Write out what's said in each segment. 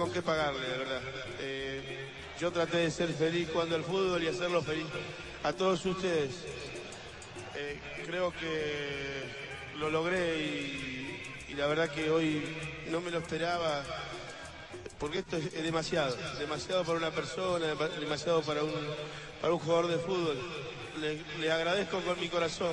con qué pagarle, la verdad. Eh, yo traté de ser feliz cuando el fútbol y hacerlo feliz a todos ustedes. Eh, creo que lo logré y, la verdad que hoy no me lo esperaba porque esto es, demasiado, demasiado para una persona, demasiado para un, para un jugador de fútbol. Le, le agradezco con mi corazón.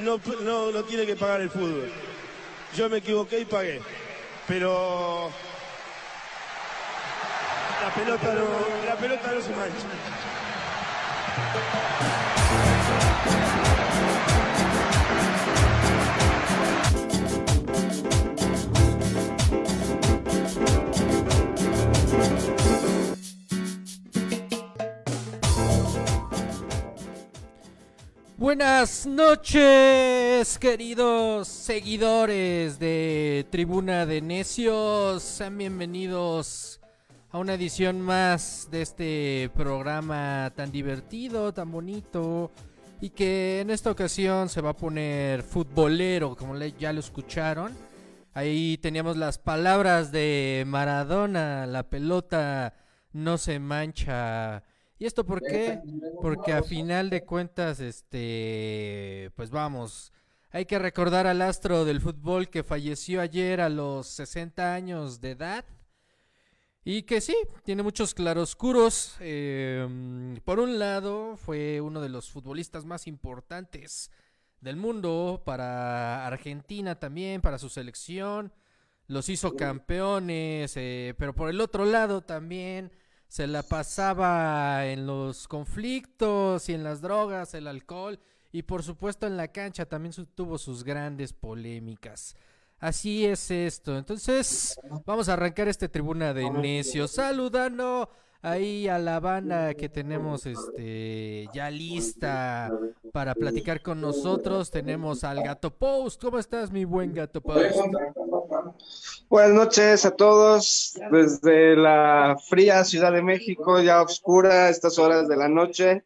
no, no, no tiene que pagar el fútbol. Yo me equivoqué y pagué. Pero la pelota no, la pelota no se mancha. Buenas noches, queridos seguidores de Tribuna de Necios. Sean bienvenidos a una edición más de este programa tan divertido, tan bonito y que en esta ocasión se va a poner futbolero, como ya lo escucharon. Ahí teníamos las palabras de Maradona, la pelota no se mancha. ¿Y esto por qué? Porque a final de cuentas, este, pues vamos, hay que recordar al astro del fútbol que falleció ayer a los 60 años de edad. Y que sí, tiene muchos claroscuros. eh, por un lado, fue uno de los futbolistas más importantes del mundo para Argentina también, para su selección. Los hizo campeones, eh, pero por el otro lado también se la pasaba en los conflictos y en las drogas, el alcohol y por supuesto en la cancha también su- tuvo sus grandes polémicas. Así es esto. Entonces, vamos a arrancar este tribuna de necios saludando ahí a la banda que tenemos este ya lista para platicar con nosotros. Tenemos al Gato Post. ¿Cómo estás, mi buen Gato Post? Buenas noches a todos desde la fría Ciudad de México, ya oscura, estas horas de la noche.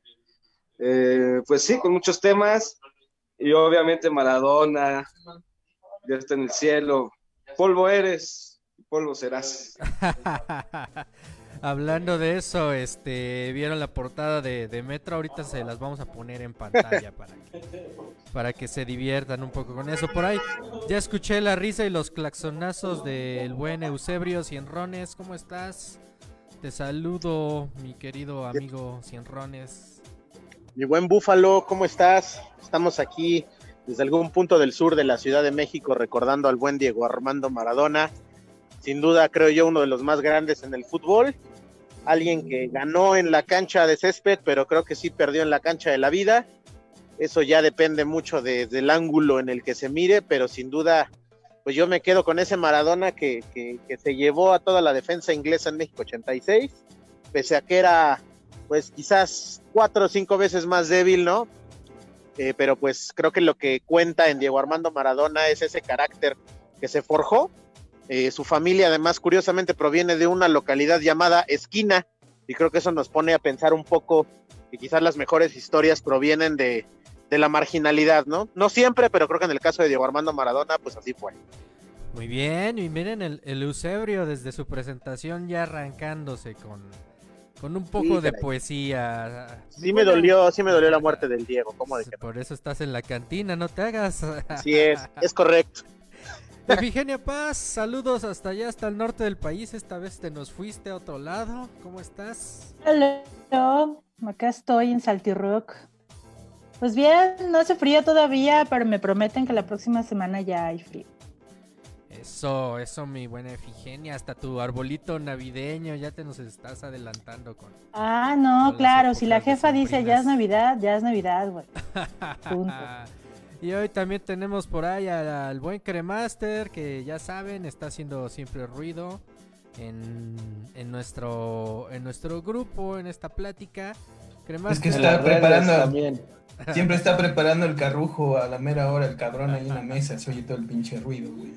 Eh, pues sí, con muchos temas y obviamente Maradona, Dios está en el cielo. Polvo eres, polvo serás. Hablando de eso, este, vieron la portada de, de Metro, ahorita se las vamos a poner en pantalla para que, para que se diviertan un poco con eso. Por ahí ya escuché la risa y los claxonazos del buen Eusebio Cienrones. ¿Cómo estás? Te saludo, mi querido amigo Cienrones. Mi buen Búfalo, ¿cómo estás? Estamos aquí desde algún punto del sur de la Ciudad de México recordando al buen Diego Armando Maradona. Sin duda, creo yo, uno de los más grandes en el fútbol. Alguien que ganó en la cancha de césped, pero creo que sí perdió en la cancha de la vida. Eso ya depende mucho de- del ángulo en el que se mire, pero sin duda, pues yo me quedo con ese Maradona que, que- que se llevó a toda la defensa inglesa en México 86, pese a que era pues quizás cuatro o cinco veces más débil, ¿no? Eh, pero pues creo que lo que cuenta en Diego Armando Maradona es ese carácter que se forjó. Eh, su familia además curiosamente proviene de una localidad llamada Esquina y creo que eso nos pone a pensar un poco que quizás las mejores historias provienen de, de la marginalidad, ¿no? No siempre, pero creo que en el caso de Diego Armando Maradona pues así fue. Muy bien, y miren el, el Eusebio desde su presentación ya arrancándose con, con un poco Sí, de caray. poesía. Sí me dolió, sí me dolió la muerte del Diego, ¿cómo de no? Por eso estás en la cantina, no te hagas. Así es, es correcto. Efigenia Paz, saludos hasta allá, hasta el norte del país. Esta vez te nos fuiste a otro lado. ¿Cómo estás? Hola, acá estoy en Saltirock. Pues bien, no hace frío todavía, pero me prometen que la próxima semana ya hay frío. Eso, eso, mi buena Efigenia. Hasta tu arbolito navideño ya te nos estás adelantando con. Ah, no, claro. Si la jefa dice ya es Navidad, ya es Navidad, güey. y hoy también tenemos por ahí al, buen Cremaster, que ya saben, está haciendo siempre ruido en, en, nuestro, en nuestro grupo, en esta plática. Cremaster. Es que está preparando. También. Siempre está preparando el carrujo a la mera hora, el cabrón ahí en la mesa, se oye todo el pinche ruido, güey.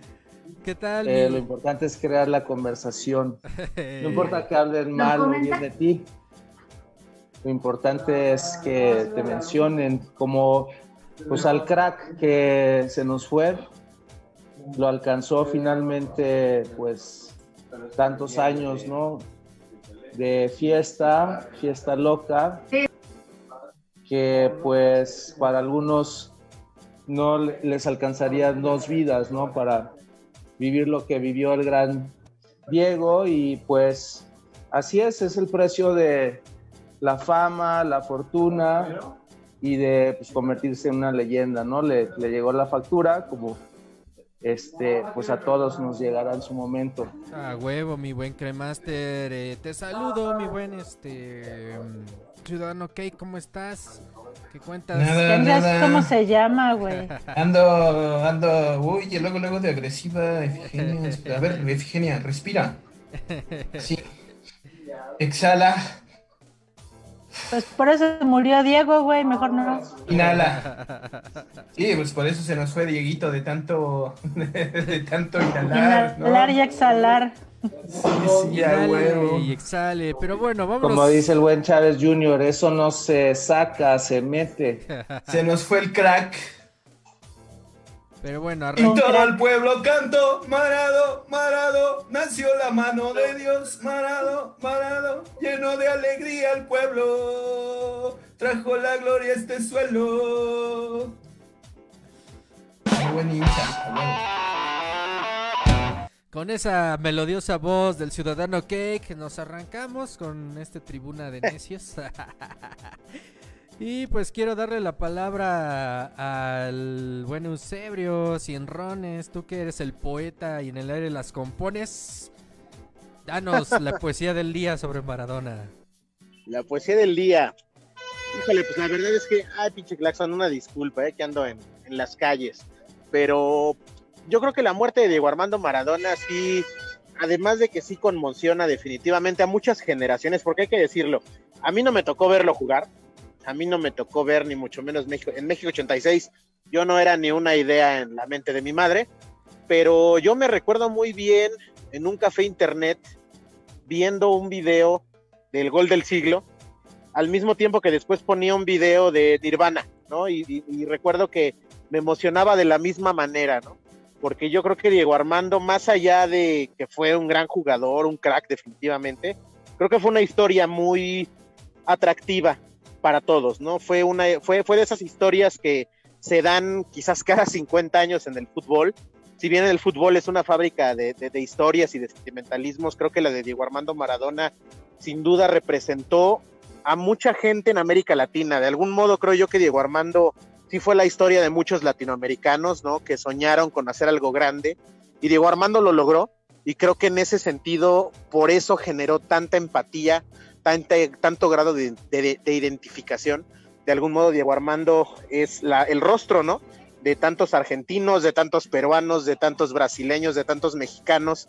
¿Qué tal? Eh, lo importante es crear la conversación. No importa que hablen mal o bien de ti. Lo importante es que te mencionen como pues al crack que se nos fue. Lo alcanzó finalmente pues tantos años, ¿no? De fiesta, fiesta loca. Que pues para algunos no les alcanzaría dos vidas, ¿no? Para vivir lo que vivió el gran Diego y pues así es, es el precio de la fama, la fortuna y de pues, convertirse en una leyenda, ¿no? Le, llegó la factura como este, pues a todos nos llegará en su momento. A huevo, mi buen cremaster, eh, te saludo, mi buen este ciudadano Kate, ¿cómo estás? ¿Qué cuentas? Nada, ¿Cómo se llama, güey? Ando, ando, uy, y luego, luego de agresiva, Efigenia. A ver, Efigenia, respira. Sí. Exhala. Pues por eso murió Diego, güey, mejor no. Inhala. Sí, pues por eso se nos fue Dieguito de tanto, de, tanto inhalar. Inhalar y exhalar. Sí, sí, ya, y exhale, pero bueno, vamos. Como dice el buen Chávez Jr., eso no se saca, se mete. se nos fue el crack. Pero bueno, Y todo el pueblo cantó, Marado, Marado, nació la mano de Dios, Marado, Marado, lleno de alegría el pueblo, trajo la gloria a este suelo. Muy buen con esa melodiosa voz del ciudadano Cake nos arrancamos con este tribuna de necios. y pues quiero darle la palabra al buen Eusebio Cienrones, tú que eres el poeta y en el aire las compones. Danos la poesía del día sobre Maradona. La poesía del día. Híjole, pues la verdad es que, ay, pinche Claxon, una disculpa, eh, que ando en, en las calles. Pero yo creo que la muerte de Diego Armando Maradona sí, además de que sí conmociona definitivamente a muchas generaciones, porque hay que decirlo, a mí no me tocó verlo jugar, a mí no me tocó ver ni mucho menos México, en México 86 yo no era ni una idea en la mente de mi madre, pero yo me recuerdo muy bien en un café internet viendo un video del gol del siglo, al mismo tiempo que después ponía un video de Nirvana, ¿no? Y, y recuerdo que me emocionaba de la misma manera, ¿no? porque yo creo que Diego Armando, más allá de que fue un gran jugador, un crack definitivamente, creo que fue una historia muy atractiva para todos, ¿no? Fue, una, fue, fue de esas historias que se dan quizás cada 50 años en el fútbol. Si bien el fútbol es una fábrica de, de historias y de sentimentalismos, creo que la de Diego Armando Maradona sin duda representó a mucha gente en América Latina. De algún modo creo yo que Diego Armando sí fue la historia de muchos latinoamericanos, ¿no? Que soñaron con hacer algo grande y Diego Armando lo logró y creo que en ese sentido por eso generó tanta empatía, tanto grado de, identificación. De algún modo Diego Armando es el rostro, ¿no? De tantos argentinos, de tantos peruanos, de tantos brasileños, de tantos mexicanos,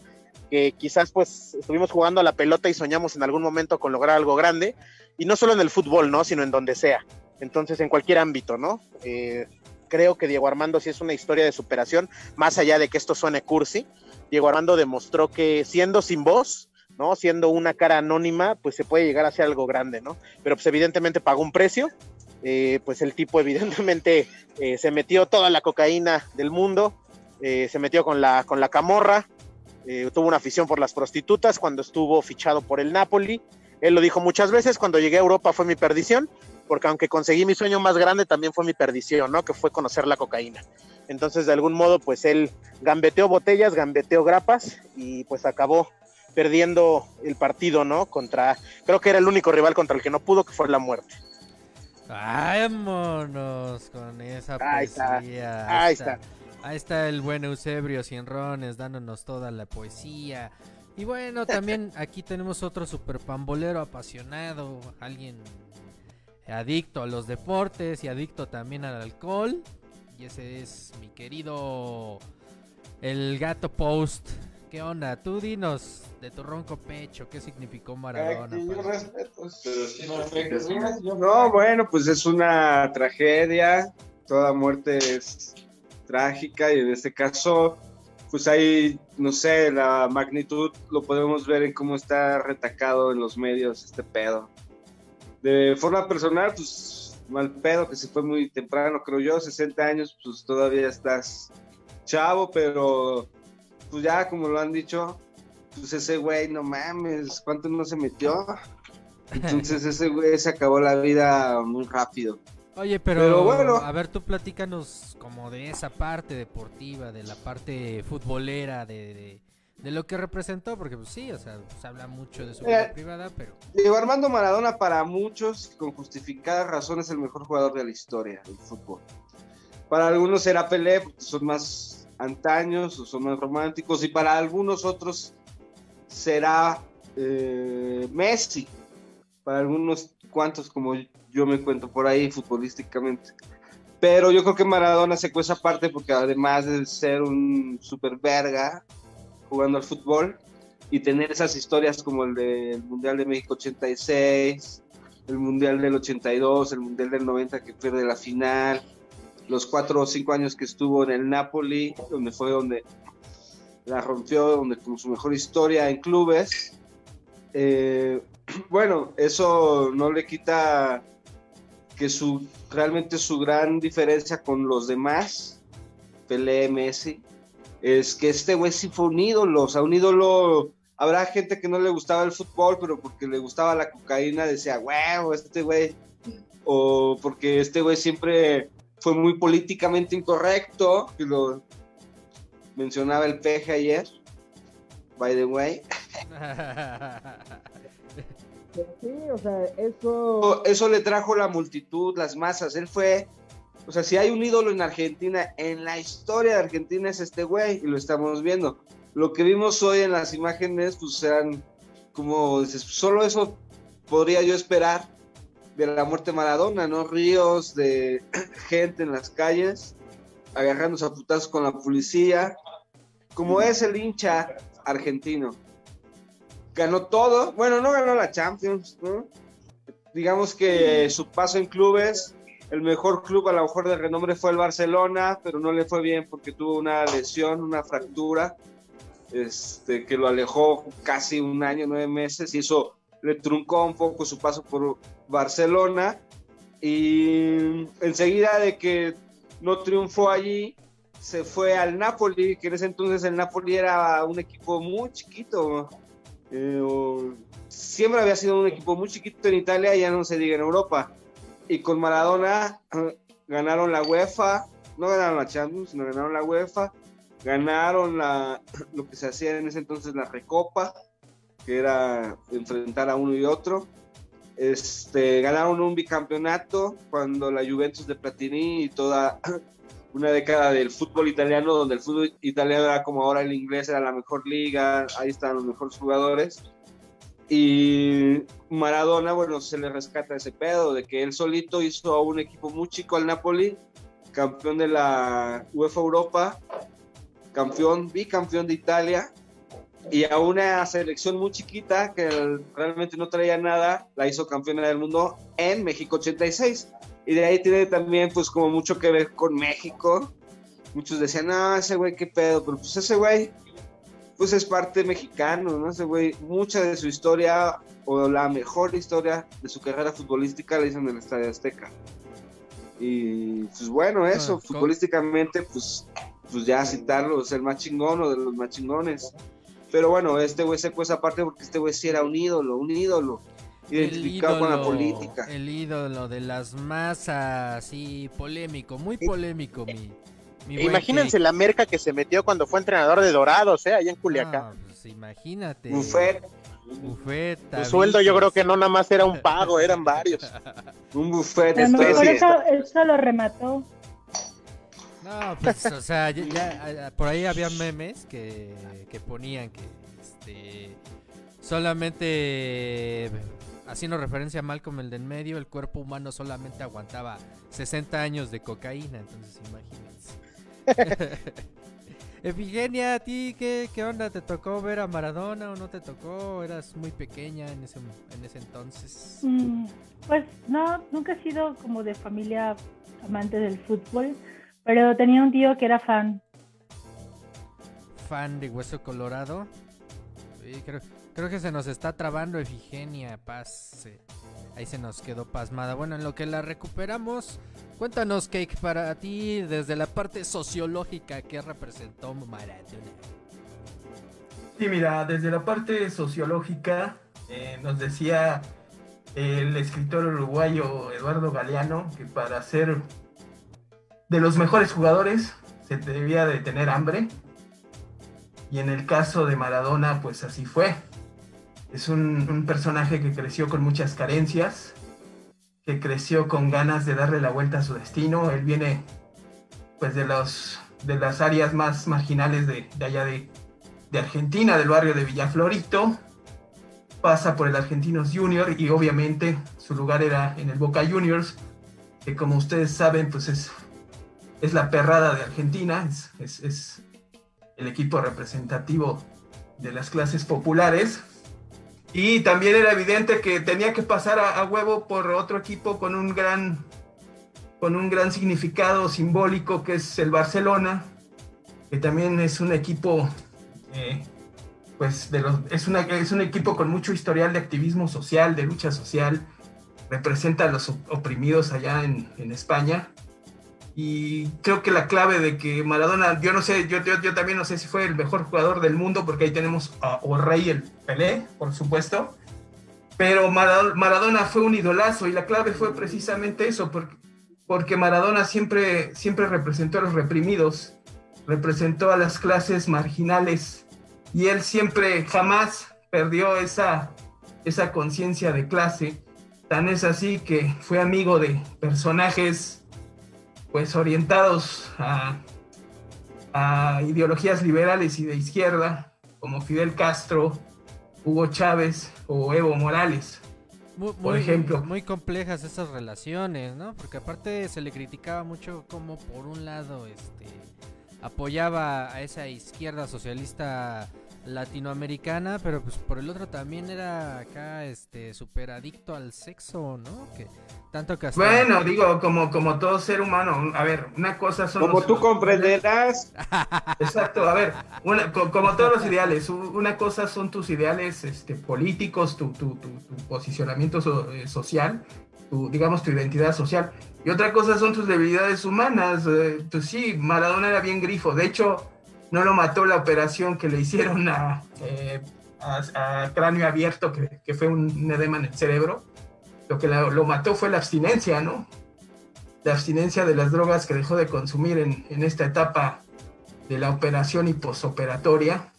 que quizás pues estuvimos jugando a la pelota y soñamos en algún momento con lograr algo grande, y no solo en el fútbol, ¿no? Sino en donde sea. Entonces, en cualquier ámbito, ¿no? Eh, creo que Diego Armando sí es una historia de superación, más allá de que esto suene cursi. Diego Armando demostró que siendo sin voz, ¿no? Siendo una cara anónima, pues se puede llegar a hacer algo grande, ¿no? Pero pues evidentemente pagó un precio, eh, pues el tipo evidentemente eh, se metió toda la cocaína del mundo, se metió con la, con la camorra, tuvo una afición por las prostitutas cuando estuvo fichado por el Napoli. Él lo dijo muchas veces, cuando llegué a Europa fue mi perdición, porque aunque conseguí mi sueño más grande, también fue mi perdición, ¿no? Que fue conocer la cocaína. Entonces, de algún modo, pues él gambeteó botellas, gambeteó grapas y pues acabó perdiendo el partido, ¿no? Contra, creo que era el único rival contra el que no pudo, que fue la muerte. Vámonos con esa Ahí está. poesía. Ahí está. Ahí está el buen Eusebio Cienrones dándonos toda la poesía. Y bueno, también aquí tenemos otro super pambolero apasionado, alguien adicto a los deportes y adicto también al alcohol. Y ese es mi querido el gato post. ¿Qué onda? Tú dinos de tu ronco pecho, ¿qué significó Maradona? para ti? No, bueno, pues es una tragedia. Toda muerte es trágica y en este caso, pues hay, no sé, la magnitud lo podemos ver en cómo está retacado en los medios este pedo. De forma personal, pues mal pedo que se fue muy temprano, creo yo, 60 años, pues todavía estás chavo, pero pues ya como lo han dicho, pues ese güey, no mames, ¿cuánto no se metió? Entonces ese güey se acabó la vida muy rápido. Oye, pero, Pero bueno. a ver, tú platícanos como de esa parte deportiva, de la parte futbolera, de, de, de lo que representó, porque pues sí, o sea, se habla mucho de su vida Eh, privada, pero... Diego Armando Maradona para muchos, con justificada razón, es el mejor jugador de la historia del fútbol. Para algunos será Pelé, porque son más antaños o son más románticos, y para algunos otros será eh, Messi. Para algunos cuantos, como yo me cuento por ahí futbolísticamente. Pero yo creo que Maradona se esa parte porque además de ser un super verga jugando al fútbol, y tener esas historias como el del Mundial de México 86, el Mundial del 82, el Mundial del 90 que pierde la final, los cuatro o cinco años que estuvo en el Napoli, donde fue donde la rompió, donde con su mejor historia en clubes. Eh, bueno, eso no le quita que su realmente su gran diferencia con los demás, Pelé, Messi, es que este güey sí fue un ídolo, o sea, un ídolo habrá gente que no le gustaba el fútbol, pero porque le gustaba la cocaína decía, huevo, este güey, o porque este güey siempre fue muy políticamente incorrecto, que lo mencionaba el peje ayer, by the way. Sí, o sea, eso. Eso le trajo la multitud, las masas, él fue, o sea, si hay un ídolo en Argentina, en la historia de Argentina es este güey, y lo estamos viendo. Lo que vimos hoy en las imágenes, pues eran como, solo eso podría yo esperar de la muerte Maradona, ¿no? Ríos de gente en las calles, agarrándose a putazos con la policía, como es el hincha argentino. Ganó todo, bueno, no ganó la Champions, ¿no? Digamos que su paso en clubes, el mejor club a lo mejor de renombre fue el Barcelona, pero no le fue bien porque tuvo una lesión, una fractura, este, que lo alejó casi un año, nueve meses, y eso le truncó un poco su paso por Barcelona. Y enseguida de que no triunfó allí, se fue al Napoli, que en ese entonces el Napoli era un equipo muy chiquito. eh, siempre había sido un equipo muy chiquito en Italia, ya no se diga en Europa. Y con Maradona eh, ganaron la UEFA, no ganaron la Champions, sino ganaron la UEFA, ganaron la, lo que se hacía en ese entonces la Recopa, que era enfrentar a uno y otro. Este, ganaron un bicampeonato cuando la Juventus de Platini y toda una década del fútbol italiano, donde el fútbol italiano era como ahora el inglés, era la mejor liga, ahí estaban los mejores jugadores. Y Maradona, bueno, se le rescata ese pedo de que él solito hizo a un equipo muy chico al Napoli, campeón de la UEFA Europa, campeón, bicampeón de Italia, y a una selección muy chiquita que realmente no traía nada, la hizo campeona del mundo en México 86. Y de ahí tiene también pues como mucho que ver con México. Muchos decían, no, ese güey qué pedo, pero pues ese güey pues es parte mexicano, ¿no? Ese güey, mucha de su historia o la mejor historia de su carrera futbolística la hizo en el Estadio Azteca. Y pues bueno, eso, Ah, ¿cómo? futbolísticamente pues, pues ya citarlo, es el más chingón o de los más chingones. Pero bueno, este güey se esa parte porque este güey sí era un ídolo, un ídolo. identificado con la política. El ídolo de las masas, sí, polémico, muy polémico, mi, mi buen Imagínense la merca que se metió cuando fue entrenador de Dorados, ¿eh? Allá en Culiacán. Ah, pues imagínate. Buffet, Buffet, Su sueldo yo creo que no nada más era un pago, eran varios. un buffet A lo mejor eso, eso lo remató. No, pues, o sea, ya, ya, por ahí había memes que, que ponían que este, solamente haciendo referencia a Malcolm el de en medio, el cuerpo humano solamente aguantaba 60 años de cocaína, entonces imagínense. Efigenia, ¿a ti qué, qué onda? ¿Te tocó ver a Maradona o no te tocó? ¿Eras muy pequeña en ese, en ese entonces? Mm, Pues no, nunca he sido como de familia amante del fútbol, pero tenía un tío que era fan. fan de Hueso Colorado. Sí, creo, creo que se nos está trabando Efigenia Paz. ahí se nos quedó pasmada. Bueno, en lo que la recuperamos, cuéntanos, Cake, para ti, desde la parte sociológica, ¿qué representó Maradona? Sí, mira, desde la parte sociológica eh, nos decía el escritor uruguayo Eduardo Galeano que para ser de los mejores jugadores se debía de tener hambre. Y en el caso de Maradona, pues así fue. Es un, personaje que creció con muchas carencias, que creció con ganas de darle la vuelta a su destino. Él viene pues de los de las áreas más marginales de, de allá de, de Argentina, del barrio de Villaflorito, pasa por el Argentinos Junior y obviamente su lugar era en el Boca Juniors, que como ustedes saben, pues es, es la perrada de Argentina, es, es- es el equipo representativo de las clases populares. Y también era evidente que tenía que pasar a, huevo por otro equipo con un gran con un gran significado simbólico que es el Barcelona, que también es un equipo eh, pues de los, es, una, es un equipo con mucho historial de activismo social, de lucha social, representa a los op- oprimidos allá en, en España. Y creo que la clave de que Maradona, yo no sé, yo, yo, yo también no sé si fue el mejor jugador del mundo, porque ahí tenemos a o Rey el Pelé, por supuesto. Pero Mara- Maradona fue un idolazo y la clave fue precisamente eso, porque, porque Maradona siempre, siempre representó a los reprimidos, representó a las clases marginales y él siempre jamás perdió esa, esa conciencia de clase. Tan es así que fue amigo de personajes pues orientados a, a ideologías liberales y de izquierda, como Fidel Castro, Hugo Chávez o Evo Morales. Muy, Por muy- ejemplo. Muy complejas esas relaciones, ¿no? Porque aparte se le criticaba mucho como por un lado este apoyaba a esa izquierda socialista latinoamericana, pero pues por el otro también era acá este súper adicto al sexo, ¿no? Que tanto que hasta- Bueno, digo, como, como todo ser humano, a ver, una cosa son Como los- tú comprenderás, Exacto, a ver, una- co- como todos los ideales, una cosa son tus ideales este, políticos, tu, tu- tu- tu posicionamiento so- eh, social, tu, digamos tu identidad social, y otra cosa son tus debilidades humanas. eh, pues sí, Maradona era bien grifo, de hecho, no lo mató la operación que le hicieron a, eh, cráneo abierto, que, fue un edema en el cerebro. Lo que lo mató fue la abstinencia, ¿no? La abstinencia de las drogas que dejó de consumir en, esta etapa de la operación y posoperatoria.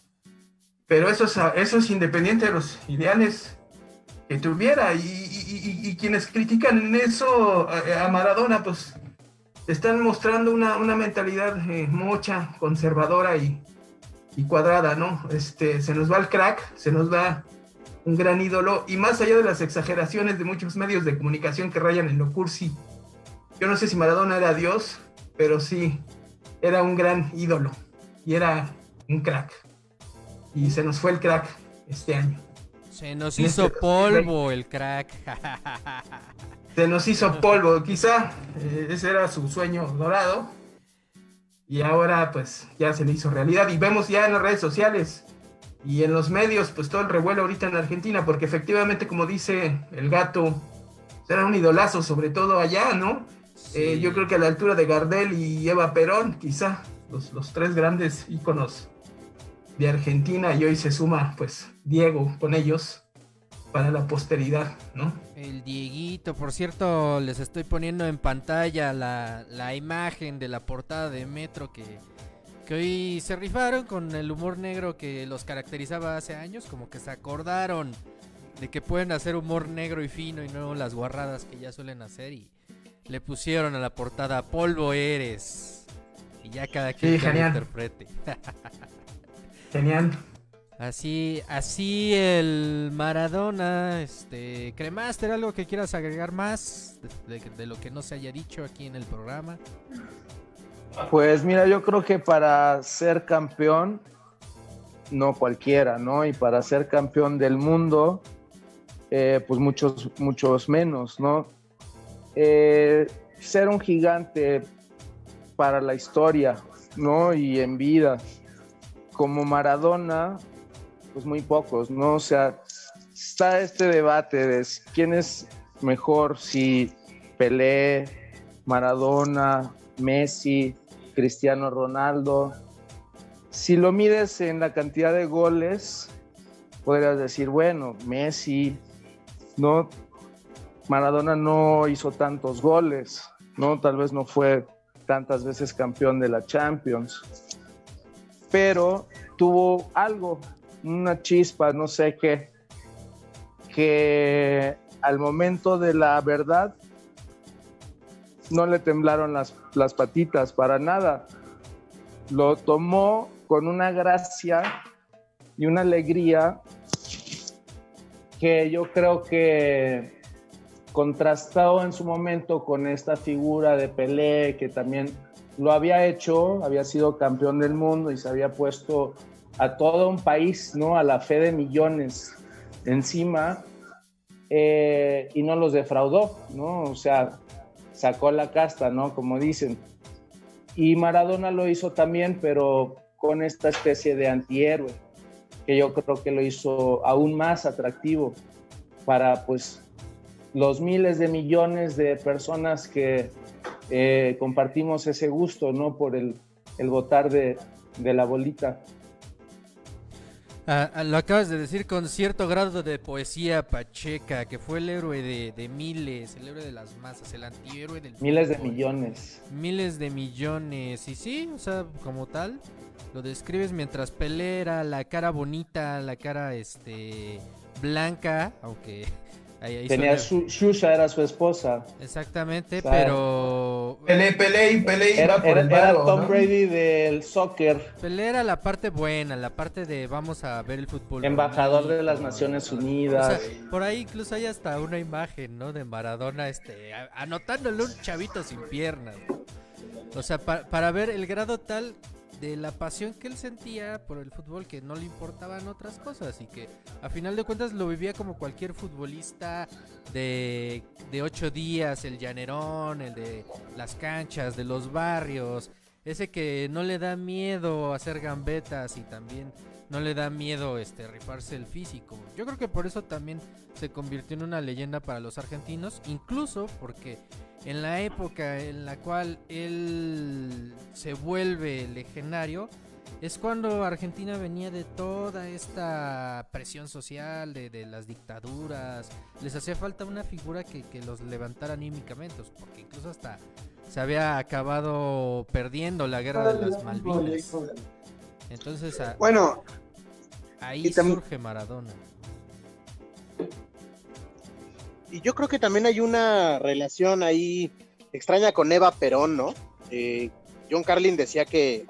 Pero eso es, independiente de los ideales que tuviera. Y, quienes critican eso a, a Maradona, pues están mostrando una, una mentalidad eh, mocha, conservadora y, y cuadrada, ¿no? Este, se nos va el crack, se nos va un gran ídolo. Y más allá de las exageraciones de muchos medios de comunicación que rayan en lo cursi, yo no sé si Maradona era Dios, pero sí, era un gran ídolo y era un crack. Y se nos fue el crack este año. se nos hizo este- polvo el crack. Se nos hizo polvo, quizá eh, ese era su sueño dorado. Y ahora pues ya se le hizo realidad. Y vemos ya en las redes sociales y en los medios pues todo el revuelo ahorita en Argentina, porque efectivamente como dice el gato, era un idolazo, sobre todo allá, ¿no? Eh, yo creo que a la altura de Gardel y Eva Perón, quizá los, los tres grandes íconos de Argentina, y hoy se suma pues Diego con ellos. para la posteridad, ¿no? El Dieguito, por cierto, les estoy poniendo en pantalla la, la imagen de la portada de Metro que, que hoy se rifaron con el humor negro que los caracterizaba hace años, como que se acordaron de que pueden hacer humor negro y fino y no las guarradas que ya suelen hacer y le pusieron a la portada polvo eres y ya cada quien Sí, lo interprete. Genial. Así, así el Maradona, este, Cremaster, algo que quieras agregar más de, lo que no se haya dicho aquí en el programa. Pues mira, yo creo que para ser campeón, no cualquiera, ¿no? Y para ser campeón del mundo, eh, pues muchos, muchos menos, ¿no? Eh, ser un gigante para la historia, ¿no? Y en vida, como Maradona, pues muy pocos, ¿no? O sea, está este debate de quién es mejor, si Pelé, Maradona, Messi, Cristiano Ronaldo. Si lo mides en la cantidad de goles, podrías decir, bueno, Messi, no, Maradona no hizo tantos goles, no, tal vez no fue tantas veces campeón de la Champions, pero tuvo algo, una chispa, no sé qué, que al momento de la verdad no le temblaron las, las patitas para nada. Lo tomó con una gracia y una alegría que yo creo que contrastado en su momento con esta figura de Pelé, que también lo había hecho, había sido campeón del mundo y se había puesto a todo un país, ¿no? A la fe de millones encima eh, y no los defraudó, ¿no? O sea, sacó la casta, ¿no? Como dicen. Y Maradona lo hizo también, pero con esta especie de antihéroe, que yo creo que lo hizo aún más atractivo para, pues, los miles de millones de personas que eh, compartimos ese gusto, ¿no? Por el, el votar de, de la bolita. Ah, ah, lo acabas de decir con cierto grado de poesía pacheca, que fue el héroe de, de miles, el héroe de las masas, el antihéroe del Miles de millones. Miles de millones. Y sí, o sea, como tal, lo describes mientras Pelé era la cara bonita, la cara este blanca, aunque ahí, ahí Tenía su, Shusha era su esposa. Exactamente, O sea, pero Pelé, Pelé y Pelé Era, era- Tom ¿no? Brady del soccer, Pelé era la parte buena, la parte de vamos a ver el fútbol. embajador de las Naciones O Unidas. sea, por ahí incluso hay hasta una imagen, ¿no? De Maradona, este, a- anotándole un chavito sin piernas. O sea, pa- para ver el grado tal de la pasión que él sentía por el fútbol que no le importaban otras cosas y que a final de cuentas lo vivía como cualquier futbolista de, de ocho días, el llanerón, el de las canchas, de los barrios, ese que no le da miedo hacer gambetas y también no le da miedo este rifarse el físico. Yo creo que por eso también se convirtió en una leyenda para los argentinos, incluso porque en la época en la cual él se vuelve legendario es cuando Argentina venía de toda esta presión social, de, de las dictaduras. Les hacía falta una figura que, que los levantara anímicamente, porque incluso hasta se había acabado perdiendo la guerra de las Malvinas. Entonces a- Bueno, ahí surge Maradona. Y yo creo que también hay una relación ahí extraña con Eva Perón, ¿no? Eh, John Carlin decía que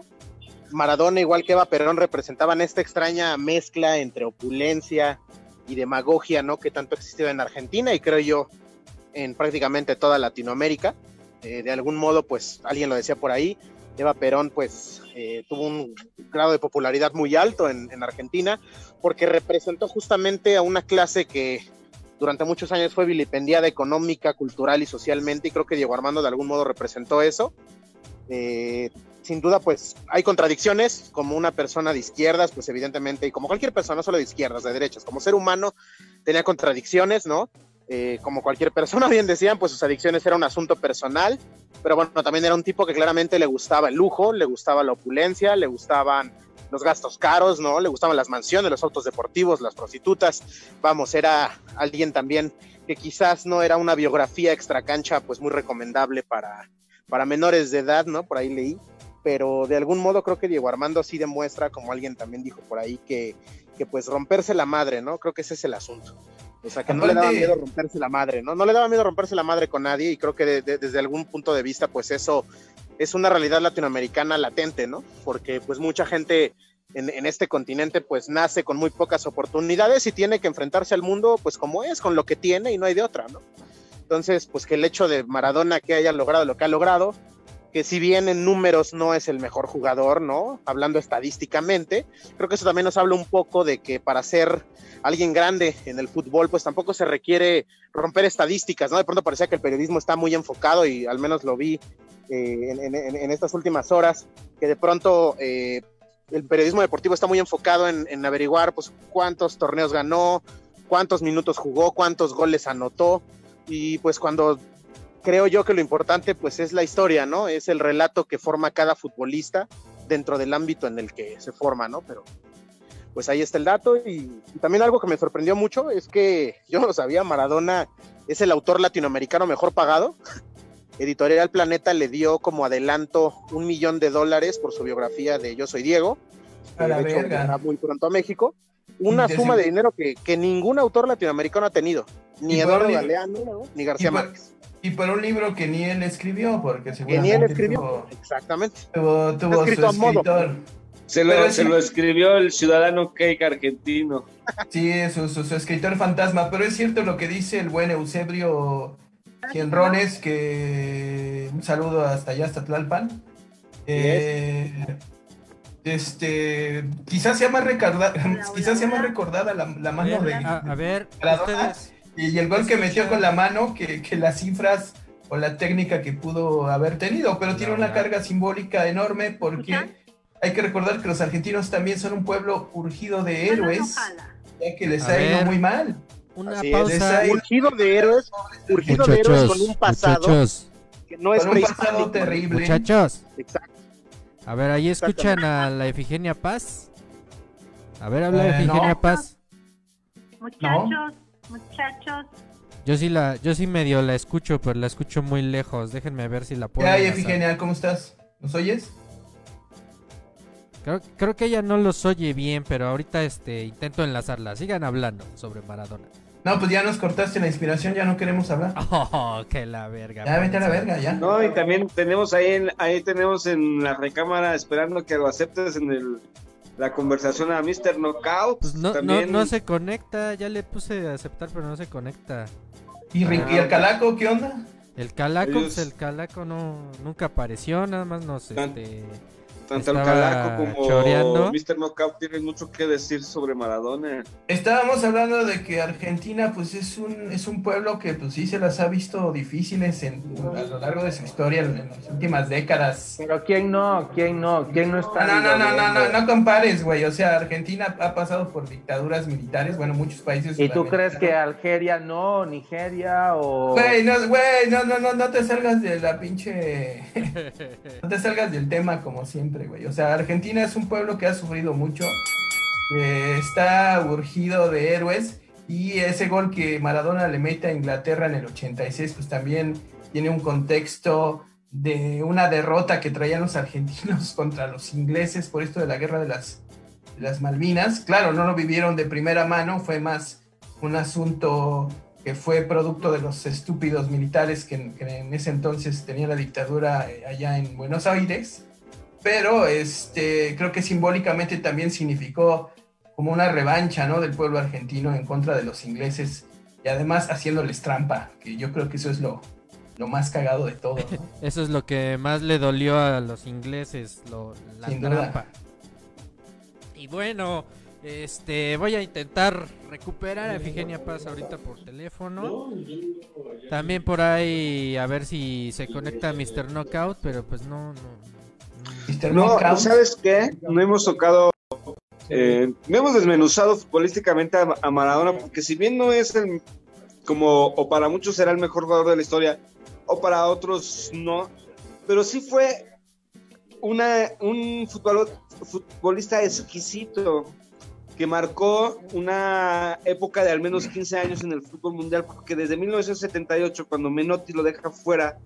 Maradona, igual que Eva Perón, representaban esta extraña mezcla entre opulencia y demagogia, ¿no? Que tanto existió en Argentina y creo yo en prácticamente toda Latinoamérica. Eh, de algún modo, pues alguien lo decía por ahí, Eva Perón, pues eh, tuvo un grado de popularidad muy alto en, en Argentina porque representó justamente a una clase que durante muchos años fue vilipendiada económica, cultural y socialmente, y creo que Diego Armando de algún modo representó eso. Eh, sin duda, pues hay contradicciones, como una persona de izquierdas, pues evidentemente, y como cualquier persona, no solo de izquierdas, de derechas, como ser humano, tenía contradicciones, ¿no? Eh, como cualquier persona, bien decían, pues sus adicciones era un asunto personal, pero bueno, también era un tipo que claramente le gustaba el lujo, le gustaba la opulencia, le gustaban los gastos caros, ¿no? Le gustaban las mansiones, los autos deportivos, las prostitutas. Vamos, era alguien también que quizás no era una biografía extra cancha, pues muy recomendable para, para menores de edad, ¿no? Por ahí leí. Pero de algún modo creo que Diego Armando sí demuestra, como alguien también dijo por ahí, que, que pues romperse la madre, ¿no? Creo que ese es el asunto. O sea, que no le daba miedo romperse la madre, ¿no? No le daba miedo romperse la madre con nadie y creo que desde algún punto de vista, pues eso es una realidad latinoamericana latente, ¿no? Porque pues mucha gente en, este continente pues nace con muy pocas oportunidades y tiene que enfrentarse al mundo pues como es, con lo que tiene y no hay de otra, ¿no? Entonces, pues que el hecho de Maradona que haya logrado lo que ha logrado, que si bien en números no es el mejor jugador, ¿no? Hablando estadísticamente, creo que eso también nos habla un poco de que para ser alguien grande en el fútbol, pues tampoco se requiere romper estadísticas, ¿no? De pronto parecía que el periodismo está muy enfocado y al menos lo vi eh, en, estas últimas horas, que de pronto eh, el periodismo deportivo está muy enfocado en, averiguar pues cuántos torneos ganó, cuántos minutos jugó, cuántos goles anotó y pues cuando creo yo que lo importante pues es la historia, ¿no? Es el relato que forma cada futbolista dentro del ámbito en el que se forma, ¿no? Pero pues ahí está el dato. Y, también algo que me sorprendió mucho es que yo no lo sabía, Maradona es el autor latinoamericano mejor pagado. Editorial Planeta le dio como adelanto un millón de dólares por su biografía de Yo Soy Diego. A la verga. muy pronto a México. Una suma de dinero que, que, ningún autor latinoamericano ha tenido. Ni Eduardo Galeano, ni García Márquez. Y por un libro que ni él escribió, porque seguramente. Que ni él escribió, exactamente. Tuvo, tuvo su escritor. Se lo, se lo escribió el ciudadano cake argentino. Sí, su, su, escritor fantasma, pero es cierto lo que dice el buen Eusebio Gienrones, que un saludo hasta allá, hasta Tlalpan. Eh, este, quizás sea más recordada, quizás sea más recordada la, mano de. A, ver, y el gol que metió con la mano que, que las cifras o la técnica que pudo haber tenido, pero tiene una carga simbólica enorme porque hay que recordar que los argentinos también son un pueblo urgido de héroes, ya que les ha ido muy mal. Una pausa. Urgido de héroes, urgido de héroes con un pasado que no es un pasado terrible. Muchachos. Exacto. A ver, ahí escuchan a la Efigenia Paz. A ver, habla eh, Efigenia Paz. Muchachos, muchachos. Yo sí la, yo sí medio la escucho, pero la escucho muy lejos. Déjenme ver si la puedo. ¿Qué hay, Efigenia? ¿Cómo estás? ¿Nos oyes? Creo, que ella no los oye bien, pero ahorita este intento enlazarla. Sigan hablando sobre Maradona. No, pues ya nos cortaste la inspiración, ya no queremos hablar. Oh, que la verga. Ya vete a la verga, ya. No, y también tenemos ahí en, ahí tenemos en la recámara esperando que lo aceptes en el, la conversación a Mr. Knockout. Pues no, no, no, se conecta, ya le puse a aceptar, pero no se conecta. ¿Y, ah, el calaco qué onda? El calaco, pues el calaco no, nunca apareció, nada más nos este tanto el Calaco como Mr. Knockout tienen mucho que decir sobre Maradona. Estábamos hablando de que Argentina pues es un, es un pueblo que pues sí se las ha visto difíciles en, a lo largo de su historia en, las últimas décadas. Pero ¿quién no? ¿Quién no? ¿Quién no está? No, no, no, no, no, no, compares, güey. O sea, Argentina ha pasado por dictaduras militares, bueno, muchos países. ¿Y tú crees que Algeria no? ¿Nigeria o...? Güey, no, güey, no, no, no, no te salgas de la pinche... no te salgas del tema como siempre. O sea, Argentina es un pueblo que ha sufrido mucho, está urgido de héroes y ese gol que Maradona le mete a Inglaterra en el 86, pues también tiene un contexto de una derrota que traían los argentinos contra los ingleses por esto de la guerra de las, las Malvinas. Claro, no lo vivieron de primera mano, fue más un asunto que fue producto de los estúpidos militares que, en ese entonces tenía la dictadura eh, allá en Buenos Aires pero este, creo que simbólicamente también significó como una revancha ¿no? del pueblo argentino en contra de los ingleses y además haciéndoles trampa, que yo creo que eso es lo, lo más cagado de todo. eso es lo que más le dolió a los ingleses, lo, la trampa. Y bueno, este, voy a intentar recuperar a Efigenia Paz ahorita por teléfono. También por ahí a ver si se conecta a Mr. Knockout, pero pues no, no, no, ¿sabes qué? No hemos tocado, eh, no hemos desmenuzado futbolísticamente a, Maradona, porque si bien no es el, como, o para muchos será el mejor jugador de la historia, o para otros no, pero sí fue una, un futbolista exquisito que marcó una época de al menos 15 años en el fútbol mundial, porque desde 1978, cuando Menotti lo deja fuera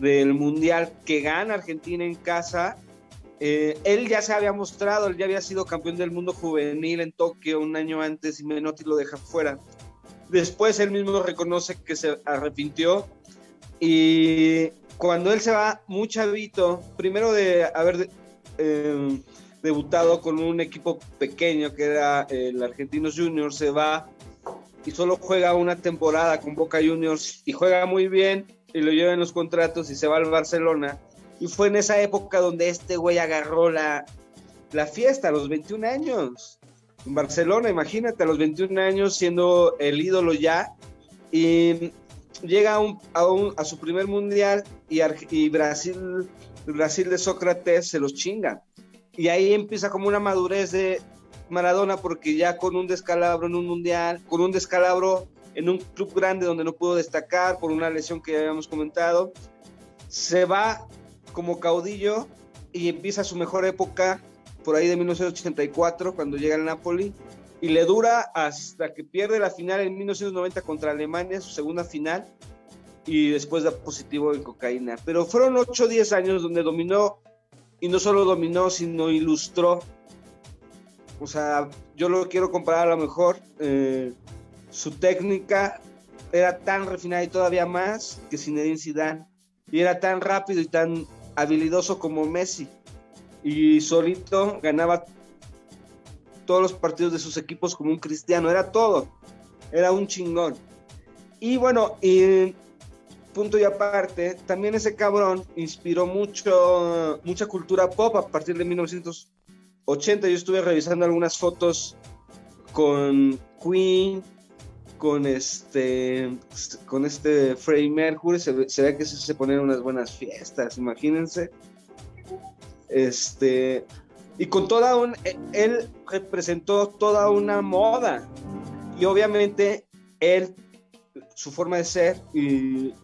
del mundial, que gana Argentina en casa, eh, él ya se había mostrado, él ya había sido campeón del mundo juvenil en Tokio un año antes y Menotti lo deja fuera. Después él mismo reconoce que se arrepintió y cuando él se va muy chavito, primero de haber eh, debutado con un equipo pequeño que era el Argentinos Juniors, se va y solo juega una temporada con Boca Juniors y juega muy bien y lo lleva en los contratos y se va al Barcelona y fue en esa época donde este güey agarró la, la fiesta a los 21 años. En Barcelona, imagínate, a los 21 años siendo el ídolo ya. Y llega a, un, a, su primer mundial y, y Brasil, Brasil de Sócrates se los chinga. Y ahí empieza como una madurez de Maradona porque ya con un descalabro en un mundial, con un descalabro en un club grande donde no pudo destacar por una lesión que ya habíamos comentado, se va como caudillo y empieza su mejor época por ahí de 1984 cuando llega al Napoli y le dura hasta que pierde la final en 1990 contra Alemania, su segunda final, y después da positivo en cocaína. Pero fueron 8 o 10 años donde dominó, y no solo dominó, sino ilustró. O sea, yo lo quiero comparar a lo mejor, eh, su técnica era tan refinada y todavía más que Zinedine Zidane, y era tan rápido y tan habilidoso como Messi y solito ganaba todos los partidos de sus equipos como un cristiano, era todo, era un chingón. Y bueno, y punto y aparte, también ese cabrón inspiró mucho, mucha cultura pop a partir de 1980. Yo estuve revisando algunas fotos con Queen, con este con este Freddie Mercury se, ve que se, se ponen unas buenas fiestas, imagínense. Este y con toda un él representó toda una moda y obviamente él su forma de ser y,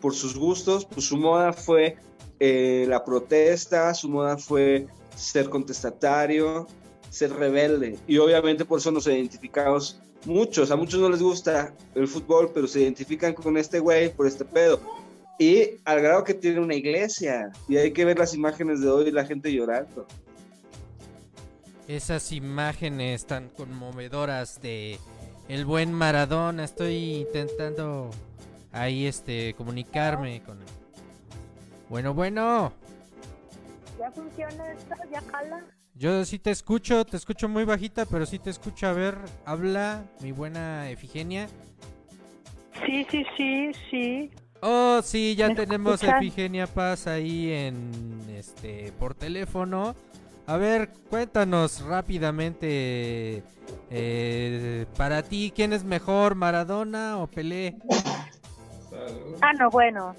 por sus gustos, pues su moda fue eh, la protesta, su moda fue ser contestatario, ser rebelde y obviamente por eso nos identificamos muchos, a muchos no les gusta el fútbol, pero se identifican con este güey por este pedo. Y al grado que tiene una iglesia. Y hay que ver las imágenes de hoy, la gente llorando. Esas imágenes tan conmovedoras de el buen Maradona. Estoy intentando ahí este comunicarme con Bueno, bueno. ¿Ya funciona esto? ¿Ya jala? Yo sí te escucho, te escucho muy bajita, pero sí te escucho. A ver, habla mi buena Efigenia. Sí, sí, sí, sí. Oh, sí, ya tenemos a Efigenia Paz ahí en este por teléfono. A ver, cuéntanos rápidamente eh, para ti quién es mejor, Maradona o Pelé. Ah, no, bueno.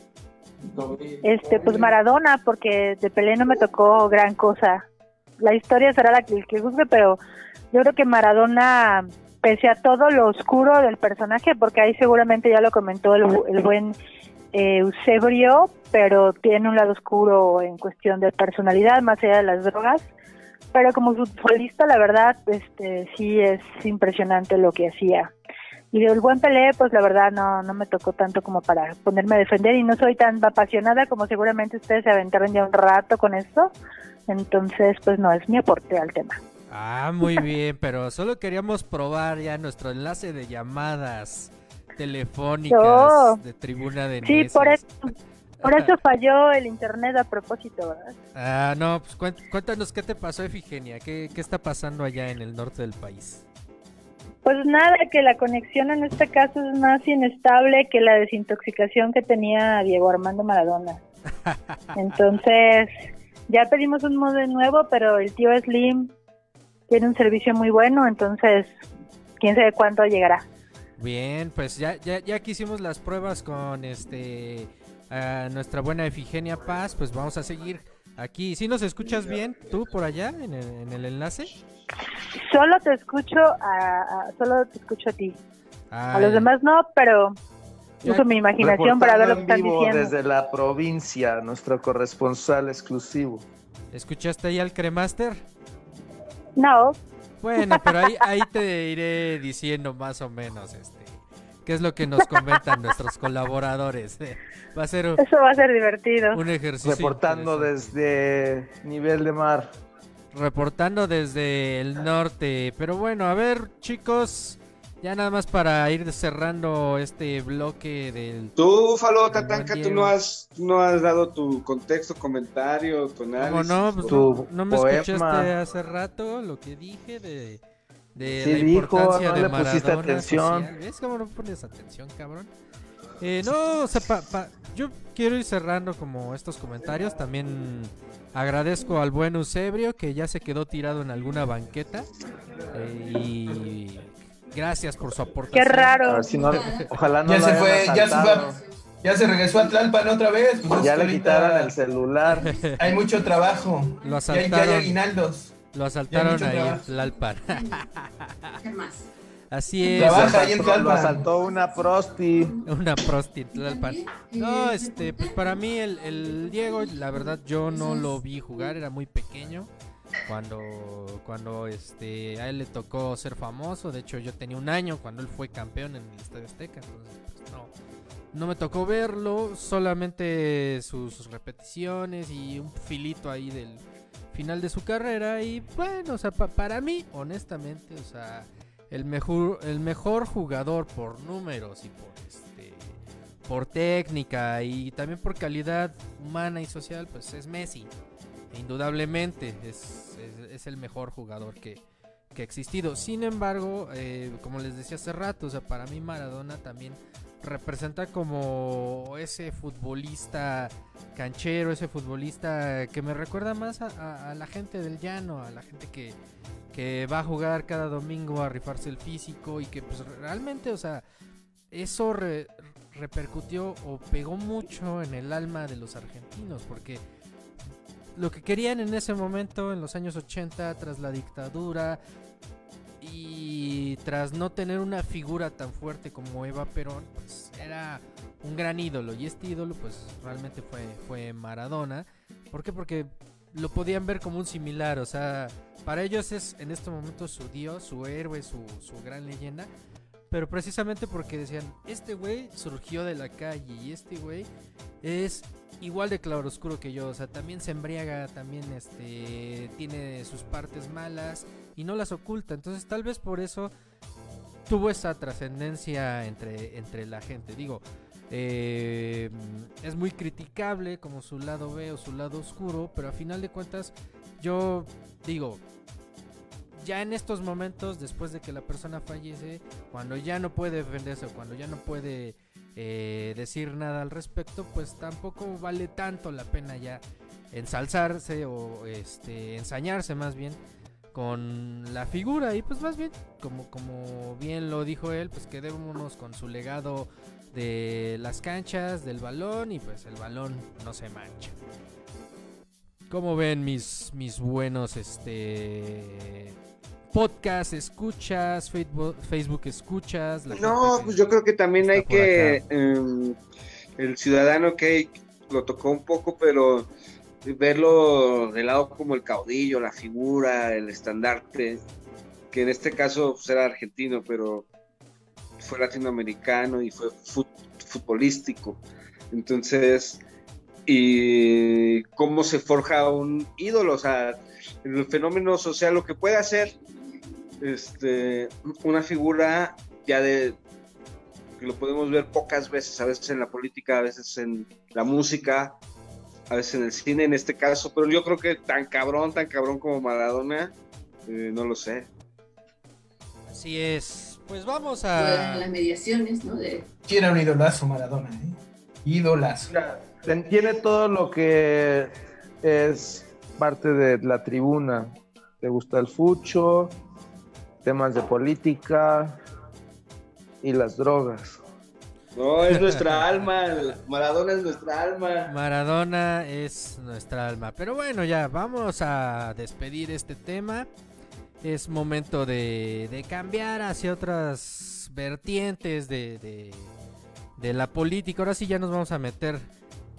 Este, pues Maradona, porque de Pelé no me tocó gran cosa la historia será la que, el que guste, pero yo creo que Maradona, pese a todo lo oscuro del personaje, porque ahí seguramente ya lo comentó el, buen eh, Eusebio, pero tiene un lado oscuro en cuestión de personalidad, más allá de las drogas. Pero como futbolista, la verdad, este sí es impresionante lo que hacía. Y del buen Pelé, pues la verdad no, no me tocó tanto como para ponerme a defender y no soy tan apasionada como seguramente ustedes se aventaron ya un rato con esto. Entonces, pues no, es mi aporte al tema. Ah, muy bien, pero solo queríamos probar ya nuestro enlace de llamadas telefónicas de tribuna de Sí, por eso, por eso falló el internet a propósito, ¿verdad? Ah, no, pues cuéntanos qué te pasó, Efigenia, qué, qué está pasando allá en el norte del país. Pues nada, que la conexión en este caso es más inestable que la desintoxicación que tenía Diego Armando Maradona. Entonces, ya pedimos un modelo nuevo, pero el tío Slim tiene un servicio muy bueno, entonces quién sabe cuándo llegará. Bien, pues ya, ya, ya que hicimos las pruebas con este nuestra buena Efigenia Paz, pues vamos a seguir aquí. ¿Sí nos escuchas bien tú por allá en el, enlace? Solo te escucho a, solo te escucho a ti. A los demás no, pero uso mi imaginación para ver lo que están diciendo. Desde la provincia, nuestro corresponsal exclusivo. ¿Escuchaste ahí al Cremaster? No. Bueno, pero ahí, ahí te iré diciendo más o menos este qué es lo que nos comentan nuestros colaboradores. Va a ser Eso va a ser divertido. Un ejercicio. Reportando desde nivel de mar. Reportando desde el norte. Pero bueno, a ver, chicos. Ya nada más para ir cerrando este bloque del... Tú, Falo Tatanka, tú no has, no has dado tu contexto, comentario, tu análisis. no? Pues tu no, me escuchaste hace rato lo que dije de, de la importancia de le pusiste atención. ¿Ves cómo no pones atención, cabrón? Eh, no, o sea, yo quiero ir cerrando como estos comentarios. También agradezco al buen Eusebio que ya se quedó tirado en alguna banqueta. Eh, y Gracias por su aportación. Qué raro. ojalá no ya se fue, ya se fue, ya se regresó a Tlalpan otra vez. Pues ya le quitaron el celular. Hay mucho trabajo. Lo asaltaron. Ya, hay aguinaldos. Lo asaltaron ahí en Tlalpan. ¿Qué más? Así es. Trabaja ahí en Tlalpan. Lo asaltó una prosti. Una prosti en Tlalpan. No, este, pues para mí el, el Diego, la verdad yo no lo vi jugar, era muy pequeño cuando cuando este a él le tocó ser famoso de hecho yo tenía un año cuando él fue campeón en el Estadio Azteca entonces pues, no me tocó verlo solamente sus, repeticiones y un filito ahí del final de su carrera y bueno o sea para mí honestamente o sea el mejor el mejor jugador por números y por este por técnica y también por calidad humana y social pues es Messi indudablemente es, es, el mejor jugador que, que, ha existido. Sin embargo, eh, como les decía hace rato, o sea, para mí Maradona también representa como ese futbolista canchero, ese futbolista que me recuerda más a, la gente del llano, a la gente que, que va a jugar cada domingo a rifarse el físico y que pues realmente, o sea, eso repercutió o pegó mucho en el alma de los argentinos, porque lo que querían en ese momento, en los años 80, tras la dictadura y tras no tener una figura tan fuerte como Eva Perón, pues era un gran ídolo. Y este ídolo, pues realmente fue, fue Maradona. ¿Por qué? Porque lo podían ver como un similar, o sea, para ellos es en este momento su dios, su héroe, su, su gran leyenda. Pero precisamente porque decían, este güey surgió de la calle y este güey es igual de claroscuro que yo, o sea, también se embriaga, también este tiene sus partes malas y no las oculta, entonces tal vez por eso tuvo esa trascendencia entre, entre la gente, digo, eh, es muy criticable como su lado B o su lado oscuro, pero a final de cuentas yo digo, ya en estos momentos, después de que la persona fallece, cuando ya no puede defenderse o cuando ya no puede eh, decir nada al respecto, pues tampoco vale tanto la pena ya ensalzarse o este ensañarse más bien con la figura. Y pues más bien como como bien lo dijo él pues quedémonos con su legado de las canchas del balón y pues el balón no se mancha. Como ven mis mis buenos este podcast escuchas, Facebook, Facebook escuchas. no, pues yo creo que también hay que, em, el ciudadano que lo tocó un poco, pero verlo de lado como el caudillo, la figura, el estandarte, que en este caso pues, era argentino, pero fue latinoamericano y fue futbolístico. Entonces, y cómo se forja un ídolo, o sea, el fenómeno social, lo que puede hacer este, una figura ya de que lo podemos ver pocas veces, a veces en la política, a veces en la música, a veces en el cine en este caso, pero yo creo que tan cabrón, tan cabrón como Maradona, eh, no lo sé. Así es. Pues vamos a... las mediaciones, ¿no? De... Tiene un idolazo Maradona, ¿eh? Idolazo. Tiene todo lo que es parte de la tribuna. Te gusta el fucho, temas de política y las drogas. No, es nuestra alma. Maradona es nuestra alma. Maradona es nuestra alma. Pero bueno, ya vamos a despedir este tema. Es momento de, cambiar hacia otras vertientes de, de, de la política. Ahora sí ya nos vamos a meter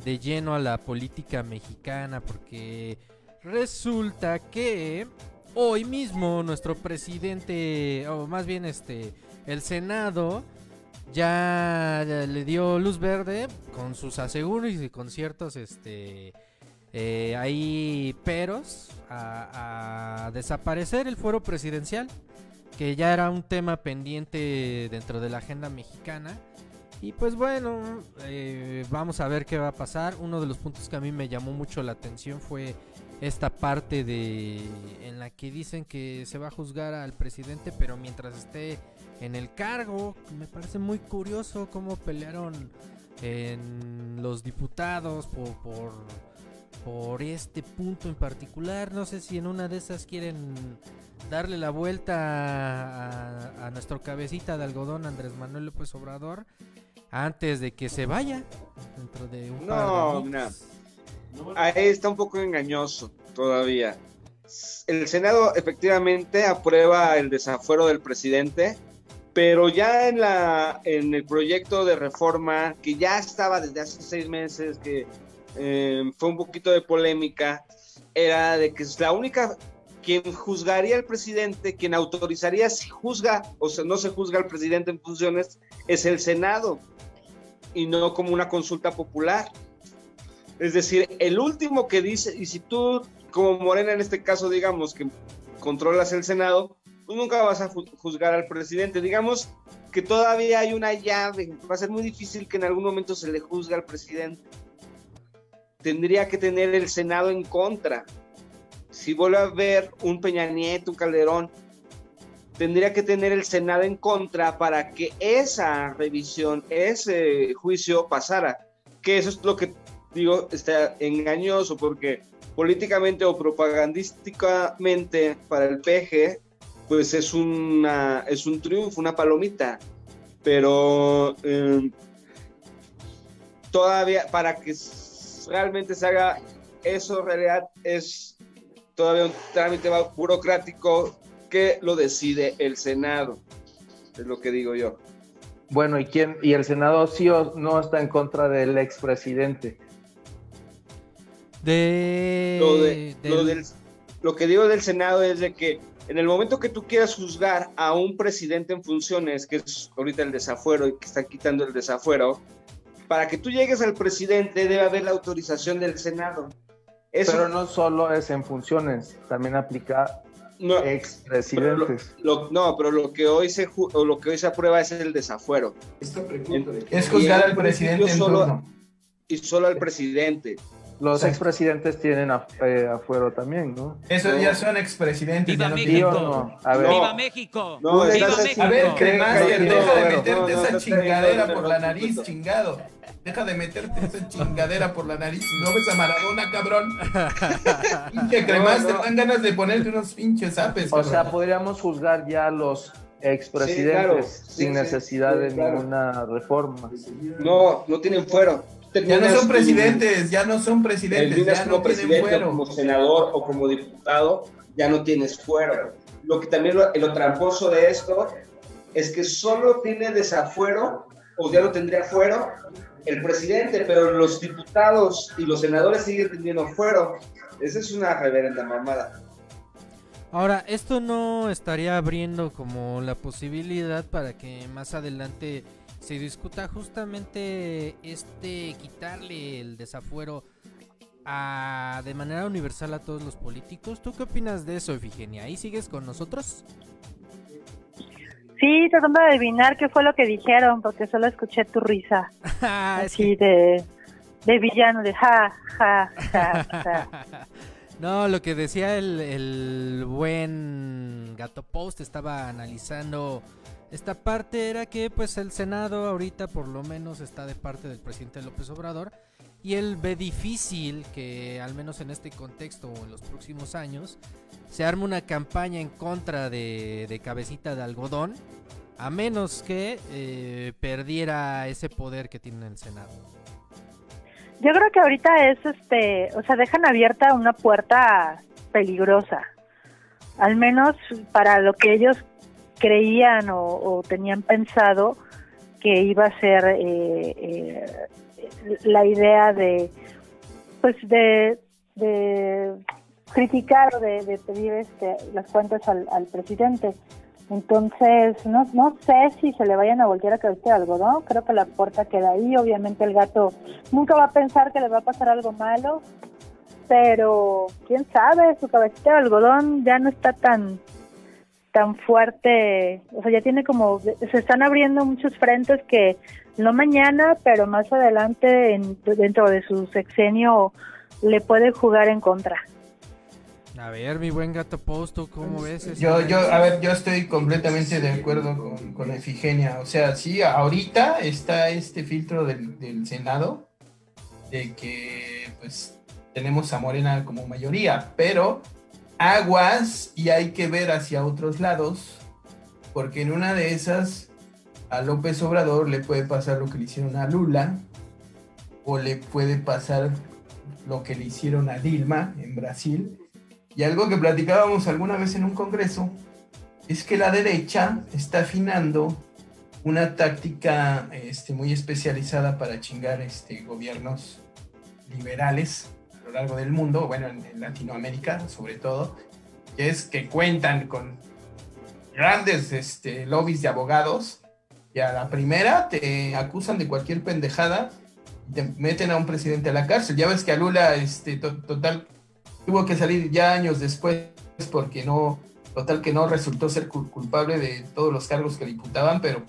de lleno a la política mexicana porque Resulta que hoy mismo nuestro presidente, o más bien este, el Senado ya le dio luz verde con sus aseguros y con ciertos este eh, hay peros a, desaparecer el fuero presidencial que ya era un tema pendiente dentro de la agenda mexicana. Y pues bueno eh, vamos a ver qué va a pasar. Uno de los puntos que a mí me llamó mucho la atención fue esta parte de en la que dicen que se va a juzgar al presidente pero mientras esté en el cargo. Me parece muy curioso cómo pelearon en los diputados por, por, por este punto en particular. No sé si en una de esas quieren darle la vuelta a, nuestro cabecita de algodón Andrés Manuel López Obrador antes de que se vaya dentro de un no, no. Ahí está un poco engañoso todavía. El Senado efectivamente aprueba el desafuero del presidente pero ya en, la, en el proyecto de reforma, que ya estaba desde hace seis meses, que eh, fue un poquito de polémica, era de que es la única quien juzgaría al presidente, quien autorizaría si juzga o sea, no se juzga al presidente en funciones, es el Senado y no como una consulta popular. Es decir, el último que dice, y si tú como Morena en este caso digamos que controlas el Senado, tú nunca vas a juzgar al presidente. Digamos que todavía hay una llave, va a ser muy difícil que en algún momento se le juzgue al presidente. Tendría que tener el Senado en contra. Si vuelve a ver un Peña Nieto, un Calderón, tendría que tener el Senado en contra para que esa revisión, ese juicio pasara. Que eso es lo que digo, está engañoso porque políticamente o propagandísticamente para el PG pues es, una, es un triunfo, una palomita. Pero em, todavía para que realmente se haga eso realidad es todavía un trámite burocrático que lo decide el Senado. Es lo que digo yo. Bueno, ¿y quién? ¿Y el Senado sí o no está en contra del expresidente? De... Lo, de, lo que digo del Senado es de que en el momento que tú quieras juzgar a un presidente en funciones, que es ahorita el desafuero y que están quitando el desafuero, para que tú llegues al presidente debe haber la autorización del Senado. Pero no solo es en funciones, también aplica no, expresidentes. no, pero lo que hoy se lo que hoy se aprueba es el desafuero. es juzgar al presidente en solo, y solo al presidente. Los expresidentes tienen eh, afuero también, ¿no? Esos ya son expresidentes. ¡Viva México! ¡Viva México! ¡Viva México! A ver, Cremaster, deja de meterte esa chingadera por la nariz, chingado. Deja de meterte esa chingadera por la nariz. ¿No ves a Maradona, cabrón? Pinche Cremaster, dan ganas de ponerte unos pinches apes. O sea, podríamos juzgar ya a los expresidentes sin necesidad de ninguna reforma. No, no tienen fuero ya no son presidentes, ya no son presidentes, ya no tienen fuero. Como senador o como diputado, ya no tienes fuero. Lo que también lo, lo tramposo de esto es que solo tiene desafuero, o ya no tendría fuero, el presidente, pero los diputados y los senadores siguen teniendo fuero. Esa es una reverenda mamada. Ahora, esto no estaría abriendo como la posibilidad para que más adelante se discuta justamente este quitarle el desafuero a, de manera universal a todos los políticos. ¿Tú qué opinas de eso, Efigenia? ¿Ahí sigues con nosotros? Sí, tratando de adivinar qué fue lo que dijeron, porque solo escuché tu risa. Ah, así de, de villano, de ja, ja, ja, ja. no, lo que decía el, el buen Gato Post estaba analizando esta parte era que pues el Senado ahorita por lo menos está de parte del presidente López Obrador y él ve difícil que al menos en este contexto o en los próximos años se arme una campaña en contra de, cabecita de algodón a menos que eh, perdiera ese poder que tiene el Senado. Yo creo que ahorita es este, o sea, dejan abierta una puerta peligrosa, al menos para lo que ellos creían o, tenían pensado que iba a ser eh, eh, la idea de pues de, criticar o de, pedir este, las cuentas al, presidente. Entonces, no, no sé si se le vayan a voltear a cabeza de algodón. Creo que la puerta queda ahí. Obviamente, el gato nunca va a pensar que le va a pasar algo malo. Pero, quién sabe, su cabecita de algodón ya no está tan tan fuerte, o sea, ya tiene como, se están abriendo muchos frentes que no mañana, pero más adelante en, dentro de su sexenio le puede jugar en contra. A ver, mi buen gato Posto, ¿cómo ves? Yo, yo, a ver, yo estoy completamente de acuerdo con, con Efigenia. O sea, sí, ahorita está este filtro del, del Senado de que, pues, tenemos a Morena como mayoría, pero aguas y hay que ver hacia otros lados, porque en una de esas a López Obrador le puede pasar lo que le hicieron a Lula, o le puede pasar lo que le hicieron a Dilma en Brasil. Y algo que platicábamos alguna vez en un congreso es que la derecha está afinando una táctica este, muy especializada para chingar este, gobiernos liberales lo largo del mundo, bueno, en, Latinoamérica sobre todo, que es que cuentan con grandes este, lobbies de abogados y a la primera te acusan de cualquier pendejada te meten a un presidente a la cárcel. Ya ves que a Lula, este, total, tuvo que salir ya años después porque no, total que no resultó ser culpable de todos los cargos que le imputaban, pero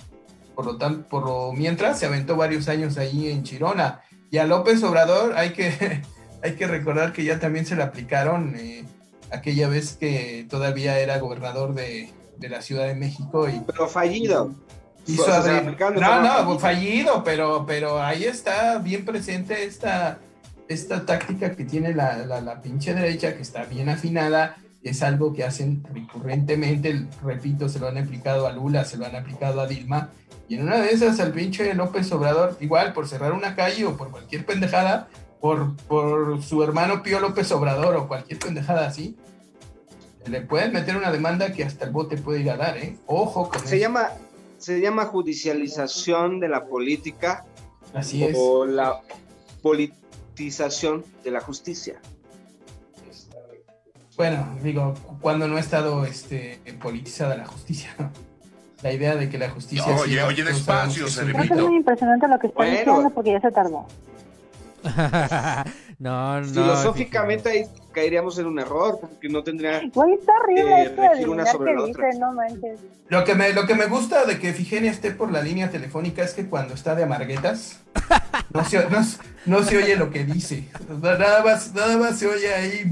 por lo tanto, por lo mientras se aventó varios años ahí en Chirona. Y a López Obrador hay que hay que recordar que ya también se le aplicaron eh, aquella vez que todavía era gobernador de, la Ciudad de México. Y, pero fallido. no, no, fallido, pero, pero ahí está bien presente esta, esta táctica que tiene la, la, pinche derecha, que está bien afinada. Es algo que hacen recurrentemente, repito, se lo han aplicado a Lula, se lo han aplicado a Dilma, y en una de esas al pinche López Obrador, igual por cerrar una calle o por cualquier pendejada, por, por su hermano Pío López Obrador o cualquier pendejada así, le pueden meter una demanda que hasta el bote puede ir a dar, ¿eh? Ojo con se Llama, se llama judicialización de la política. Así es. O la politización de la justicia. Bueno, digo, cuando no ha estado este, politizada la justicia, La idea de que la justicia... Oye, oye, despacio, Es muy impresionante lo que está diciendo porque ya se tardó. no, no. Filosóficamente ahí caeríamos en un error, porque no tendría Güey, está horrible una sobre la otra. no Lo que, me, lo que me gusta de que Figenia esté por la línea telefónica es que cuando está de amarguetas, no se, no, se oye lo que dice. Nada más, nada más se oye ahí,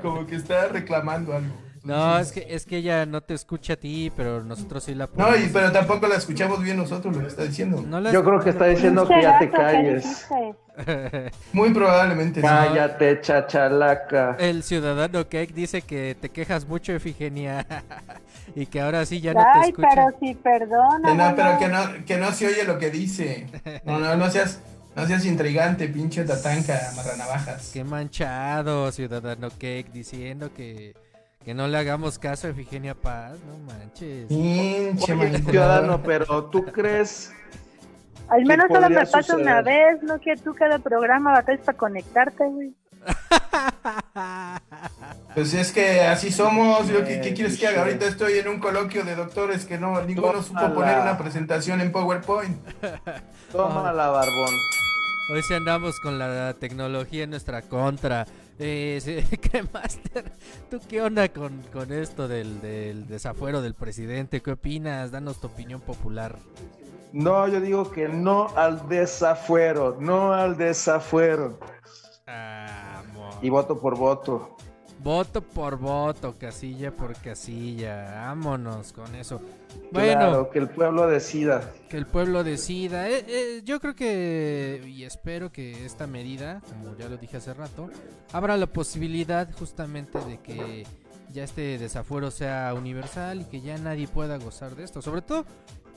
como que está reclamando algo. No, es que, es que ella no te escucha a ti, pero nosotros sí la podemos. No, y, pero tampoco la escuchamos bien nosotros lo que está diciendo. Yo creo que está diciendo que ya te calles. Muy probablemente. Cállate, chachalaca. El ciudadano Cake dice que te quejas mucho, Efigenia. y que ahora sí ya no te escucha. Ay, pero sí, perdona. no, pero que no, que no se oye lo que dice. No, no, no seas... No seas intrigante, pinche tatanca, marranavajas. Qué manchado, ciudadano Cake, diciendo que que no le hagamos caso a Efigenia Paz, no manches. Pinche ciudadano, pero ¿tú crees? Al menos solo me pasa una vez, no que tú cada programa batallas para conectarte, güey. Pues es que así somos. ¿qué, ¿qué, quieres que haga? Ahorita estoy en un coloquio de doctores que no ninguno supo poner una presentación en PowerPoint. Toma la barbón. Hoy sí andamos con la tecnología en nuestra contra. Eh, Master, ¿tú qué onda con, esto del, desafuero del presidente? ¿Qué opinas? Danos tu opinión popular. No, yo digo que no al desafuero, no al desafuero. y voto por voto. Voto por voto, casilla por casilla. Vámonos con eso. Bueno, que el pueblo decida. Que el pueblo decida. Eh, eh, yo creo que, y espero que esta medida, como ya lo dije hace rato, abra la posibilidad justamente de que ya este desafuero sea universal y que ya nadie pueda gozar de esto. Sobre todo,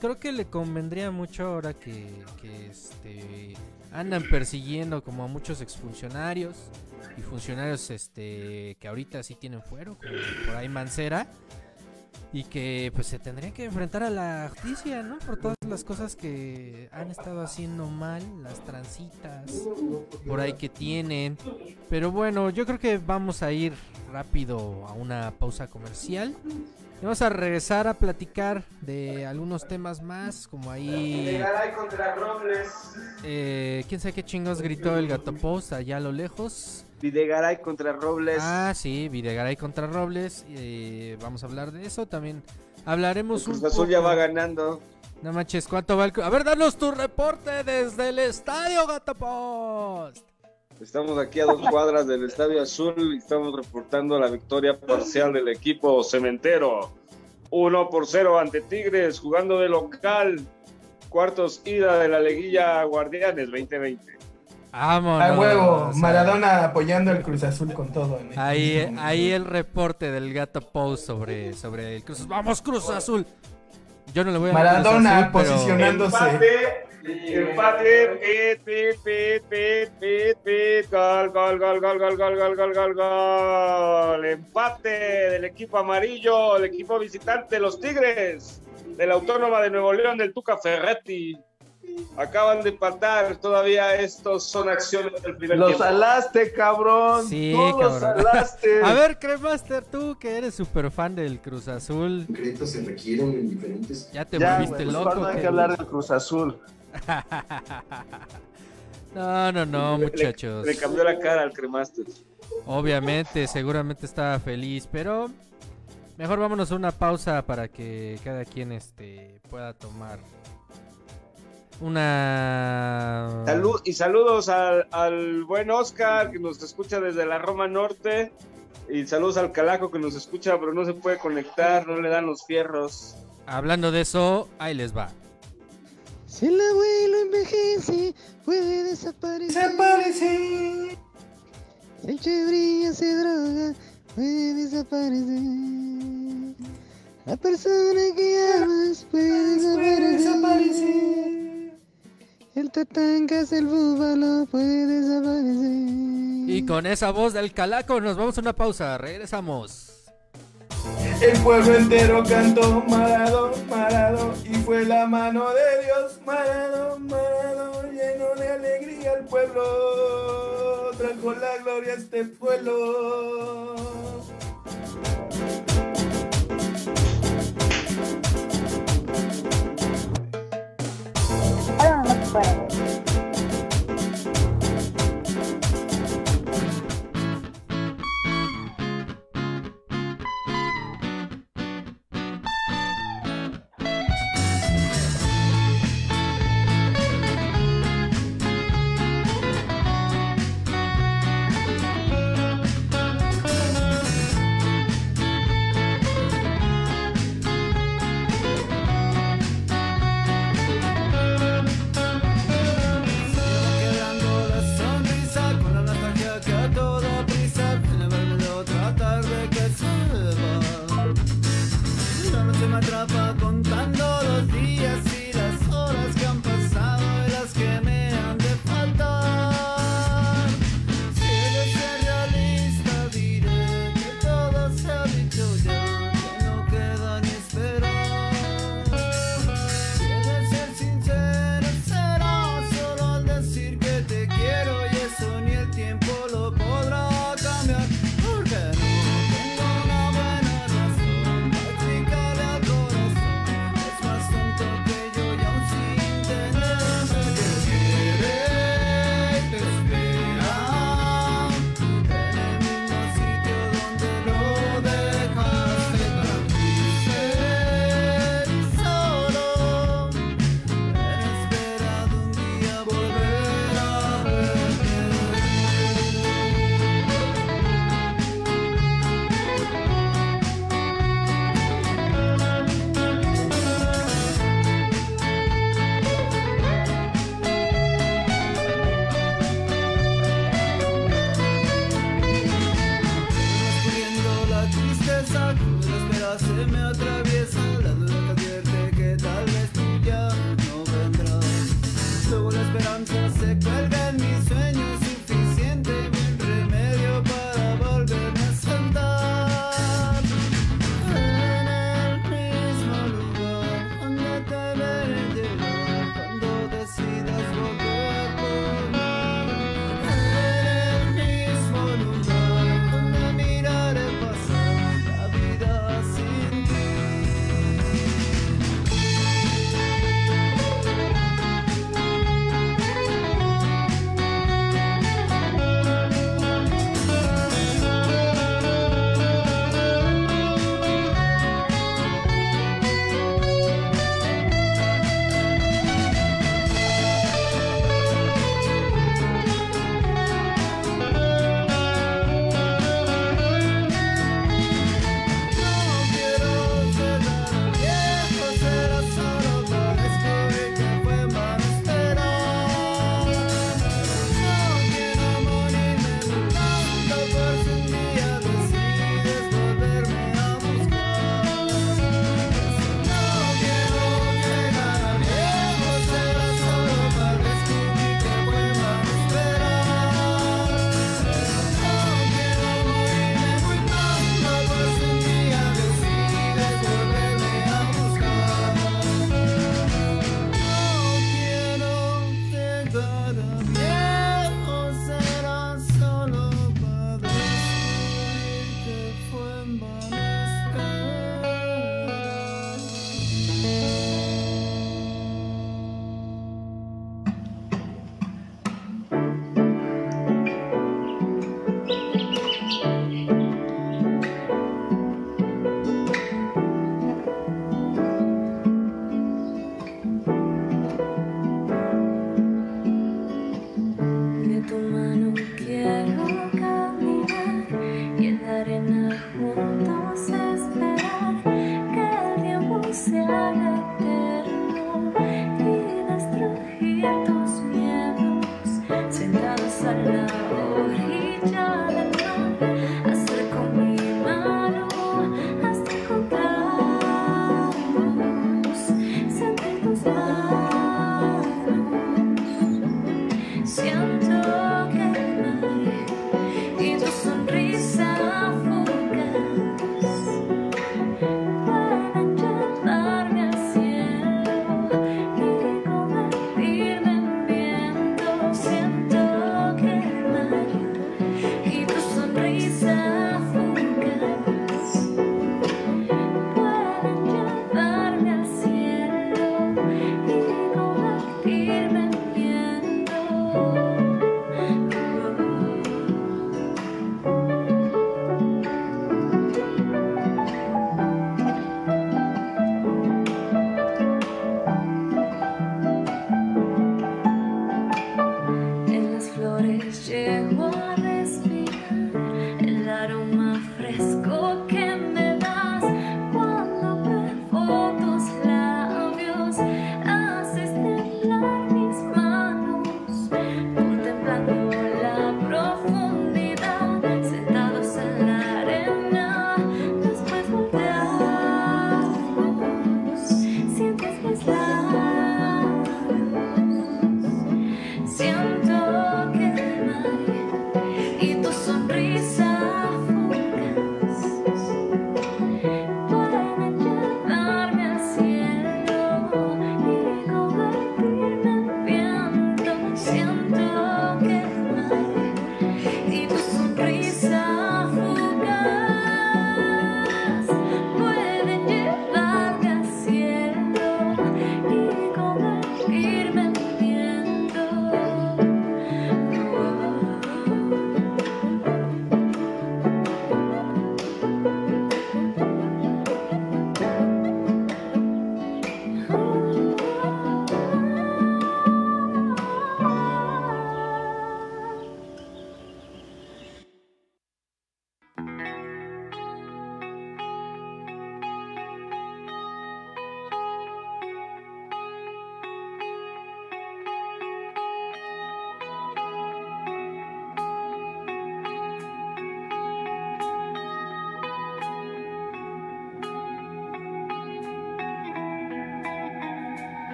creo que le convendría mucho ahora que, que este, andan persiguiendo como a muchos exfuncionarios y funcionarios este que ahorita sí tienen fuero, como por ahí Mancera. Y que pues se tendría que enfrentar a la justicia, ¿no? Por todas las cosas que han estado haciendo mal, las transitas por ahí que tienen. Pero bueno, yo creo que vamos a ir rápido a una pausa comercial. Vamos a regresar a platicar de algunos temas más, como ahí... Eh, ¿Quién sabe qué chingos gritó el gato post allá a lo lejos? Videgaray contra Robles. Ah, sí, Videgaray contra Robles. Eh, vamos a hablar de eso. También hablaremos un Cruz Azul ya va ganando. No manches, ¿cuánto va el... A ver, danos tu reporte desde el estadio, Gato Post. Estamos aquí a dos cuadras del Estadio Azul y estamos reportando la victoria parcial del equipo cementero. 1 por 0 ante Tigres, jugando de local. Cuartos ida de la Leguilla Guardianes 2020. Vámonos. A huevo, Maradona apoyando el Cruz Azul con todo. En ahí, ahí el reporte del gato Post sobre, sobre el Cruz Azul. ¡Vamos, Cruz Azul! Yo no le voy a Maradona posicionándose. Empate, pit, pit, pit, pit, pit, pit, gol, gol, gol, gol, gol, gol, gol, gol, gol, gol. Empate del equipo amarillo, el equipo visitante, los Tigres, de la Autónoma de Nuevo León, del Tuca Ferretti. Acaban de empatar, todavía estos son acciones del primer Los tiempo. salaste, cabrón. Sí, Tú los cabrón. salaste. A ver, Cremaster, tú que eres súper fan del Cruz Azul. Créditos se requieren en diferentes. Ya te Ya, volviste loco. mejor no hay que hablar del Cruz Azul. No, no, no, Le- muchachos. Le, cambió la cara al Cremaster. Obviamente, seguramente estaba feliz, pero mejor vámonos a una pausa para que cada quien este pueda tomar una Salud, y saludos al, al buen Oscar que nos escucha desde la Roma Norte. Y saludos al Calaco que nos escucha, pero no se puede conectar, no le dan los fierros. Hablando de eso, ahí les va. Si el abuelo envejece, puede desaparecer. Desaparece. Si el chebrilla se droga, puede desaparecer. La persona que amas puede desaparecer. El tatancas, el búfalo puede desaparecer. Y con esa voz del calaco nos vamos a una pausa, regresamos. El pueblo entero cantó Marado, Marado, y fue la mano de Dios, Marado, Marado, lleno de alegría el pueblo, trajo la gloria a este pueblo. I don't know what it is.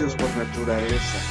Necios por naturaleza.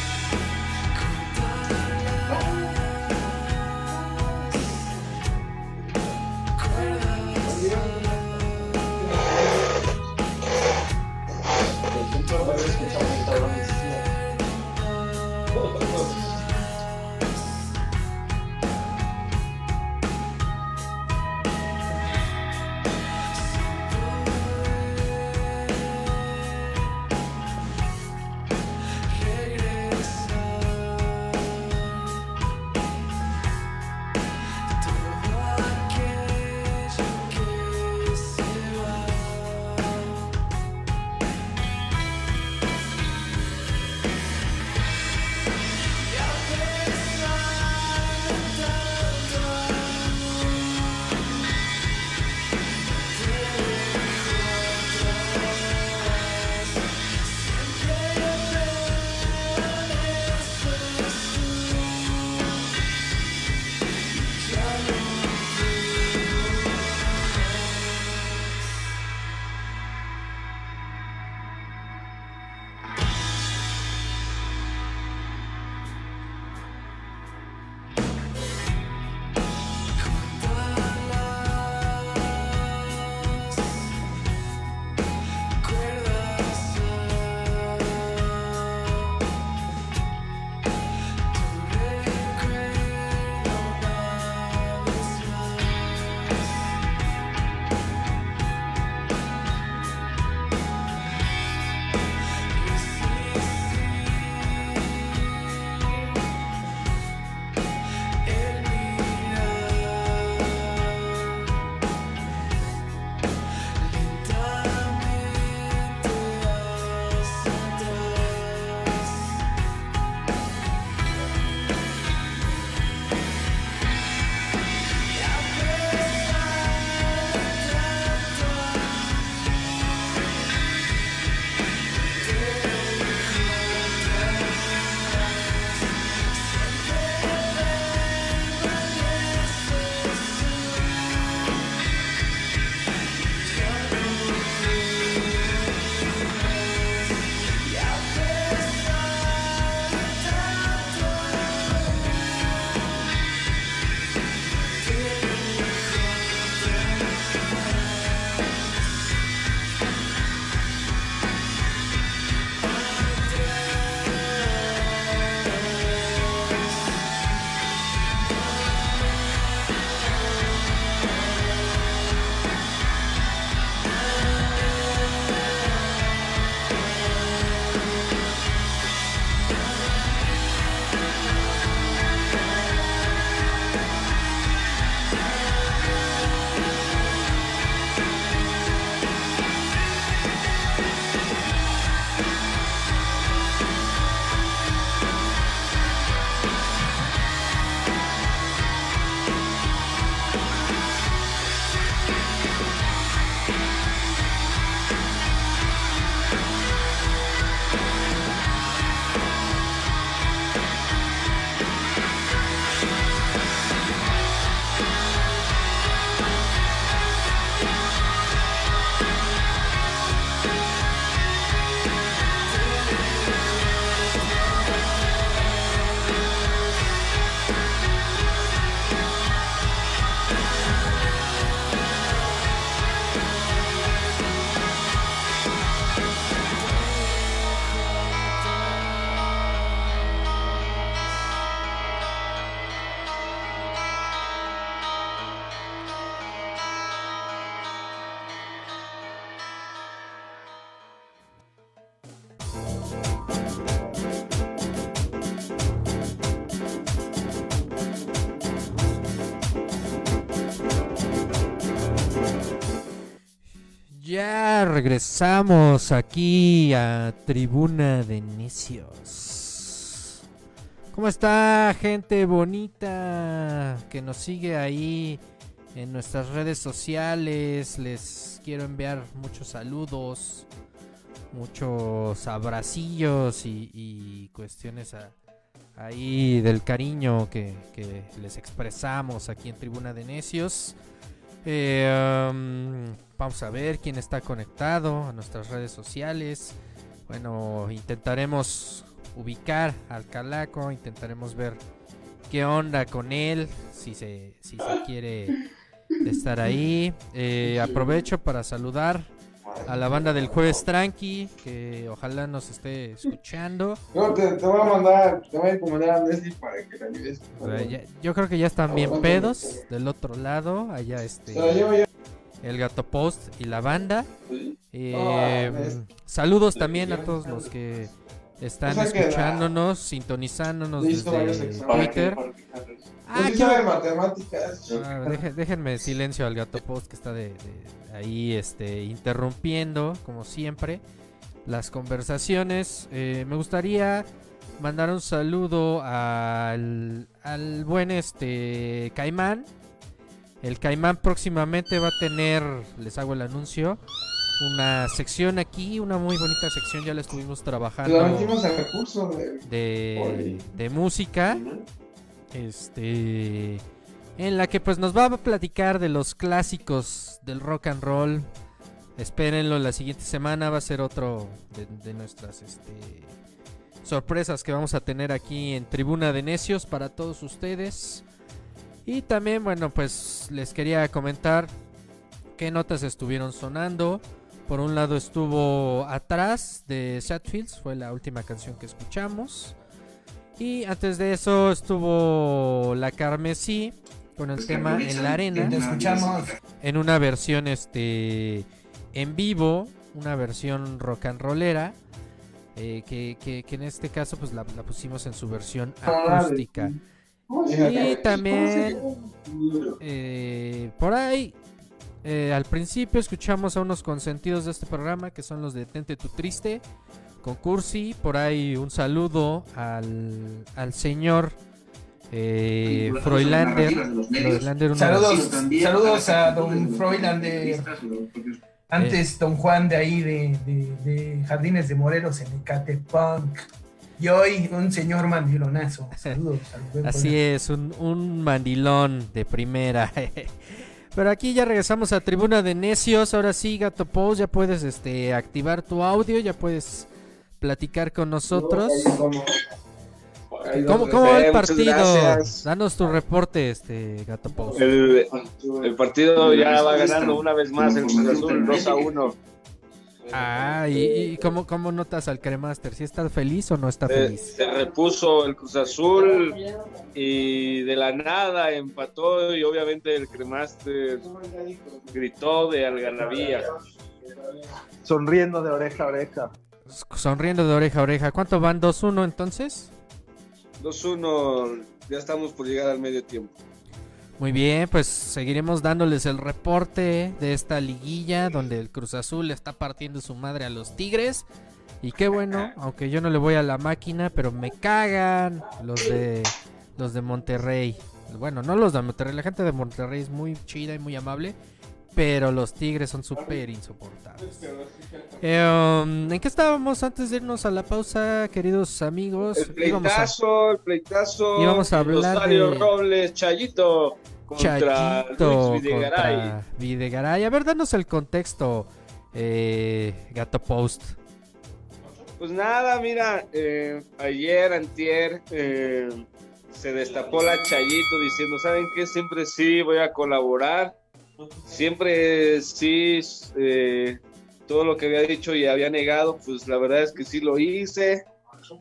Regresamos aquí a Tribuna de Necios. ¿Cómo está gente bonita que nos sigue ahí en nuestras redes sociales? Les quiero enviar muchos saludos, muchos abracillos y, cuestiones ahí del cariño que, que les expresamos aquí en Tribuna de Necios. Eh, um, vamos a ver quién está conectado a nuestras redes sociales. bueno, intentaremos ubicar al Calaco, intentaremos ver qué onda con él, si se, si se quiere estar ahí. Eh, aprovecho para saludar a la banda del Jueves Tranqui, que ojalá nos esté escuchando. No, te, te voy a mandar, te voy a encomendar a Leslie para que la ayudes. O sea, ya- yo creo que ya están bien pedos del otro lado, allá este el Gato Post y la banda. Eh, saludos también a todos los que están escuchándonos, sintonizándonos desde. Twitter. Ah, qué sabe bueno. matemáticas. Ah, déjenme silencio al gato post que está de, de ahí este, interrumpiendo, como siempre, las conversaciones. Eh, me gustaría mandar un saludo al, al buen este Caimán. El Caimán próximamente va a tener, les hago el anuncio, una sección aquí, una muy bonita sección, ya la estuvimos La trabajando metimos al recurso de... de, de música. Este. En la que pues nos va a platicar de los clásicos del rock and roll. Espérenlo la siguiente semana. Va a ser otro de, nuestras este, sorpresas que vamos a tener aquí en Tribuna de Necios para todos ustedes. Y también, bueno, pues les quería comentar qué notas estuvieron sonando. Por un lado estuvo Atrás de Satfields, fue la última canción que escuchamos. Y antes de eso estuvo La Carmesí con el tema En la Arena. Te escuchamos. En una versión este en vivo, una versión rock and rollera. eh, que, que- que en este caso pues la, la pusimos en su versión acústica. Y también eh, por ahí eh, al principio escuchamos a unos consentidos de este programa que son los de Tente tu Triste con Cursi. Por ahí un saludo al, al señor eh, Saludos, saludos a don Froilander. Antes don Juan de ahí de, de- de Jardines de Morelos en Ecatepunk. Y hoy un señor mandilonazo. Saludos Así es, un, un mandilón de primera. Pero aquí ya regresamos a Tribuna de Necios. Ahora sí, Gato Pose, ya puedes este, activar tu audio, ya puedes platicar con nosotros. ¿Cómo, cómo va el Eh, partido? Danos tu reporte, este Gato Pose. El, el partido ya va ganando una vez más el Cruz Azul 2 a 1. Ah, ¿y, y cómo, cómo notas al Cremaster? ¿Si está feliz o no está Se, feliz? se repuso el Cruz Azul y de la nada empató y obviamente el Cremaster gritó de algarabía. Sonriendo de oreja a oreja. Sonriendo de oreja a oreja. ¿Cuánto van? ¿2-1 entonces? 2-1, ya estamos por llegar al medio tiempo. Muy bien, pues seguiremos dándoles el reporte de esta liguilla donde el Cruz Azul está partiendo su madre a los Tigres. Y qué bueno, aunque yo no le voy a la máquina, pero me cagan los de los de Monterrey. Bueno, no los de Monterrey, la gente de Monterrey es muy chida y muy amable, pero los Tigres son súper insoportables. Eh, um, ¿En qué estábamos antes de irnos a la pausa, queridos amigos? El Íbamos a- pleitazo, el pleitazo. íbamos a hablar Rosario de- Robles, Chayito contra Chayito Luis Videgaray. contra Videgaray. A ver, danos el contexto, eh, Gato Post. Pues nada, mira, eh, ayer, antier, eh, se destapó la Chayito diciendo, ¿saben qué? Siempre sí voy a colaborar, siempre sí, eh, todo lo que había dicho y había negado, pues la verdad es que sí lo hice,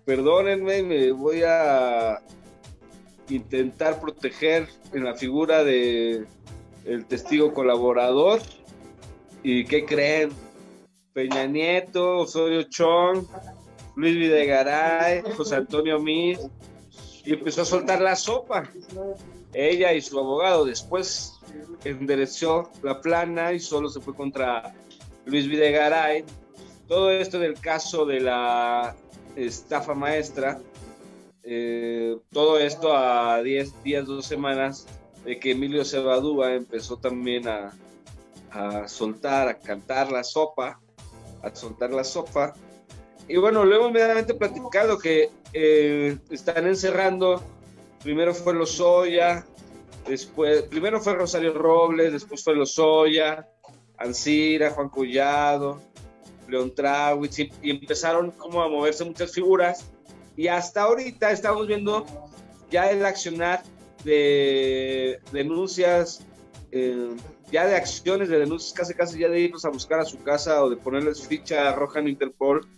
perdónenme, me voy a intentar proteger en la figura de el testigo colaborador. ¿Y qué creen? Peña Nieto, Osorio Chong, Luis Videgaray, José Antonio Mir, y empezó a soltar la sopa. Ella y su abogado después enderezó la plana y solo se fue contra Luis Videgaray. Todo esto del caso de la estafa maestra, eh, todo esto a 10 días, dos semanas de que Emilio Cebadúa empezó también a, a soltar, a cantar la sopa, a soltar la sopa. Y bueno, luego inmediatamente platicado que eh, están encerrando, primero fue Lozoya, después, primero fue Rosario Robles, después fue Lozoya, Ancira, Juan Collado, León Trawitz, y, empezaron como a moverse muchas figuras. Y hasta ahorita estamos viendo ya el accionar de denuncias, eh, ya de acciones de denuncias, casi casi ya de irnos a buscar a su casa o de ponerles ficha roja en Interpol,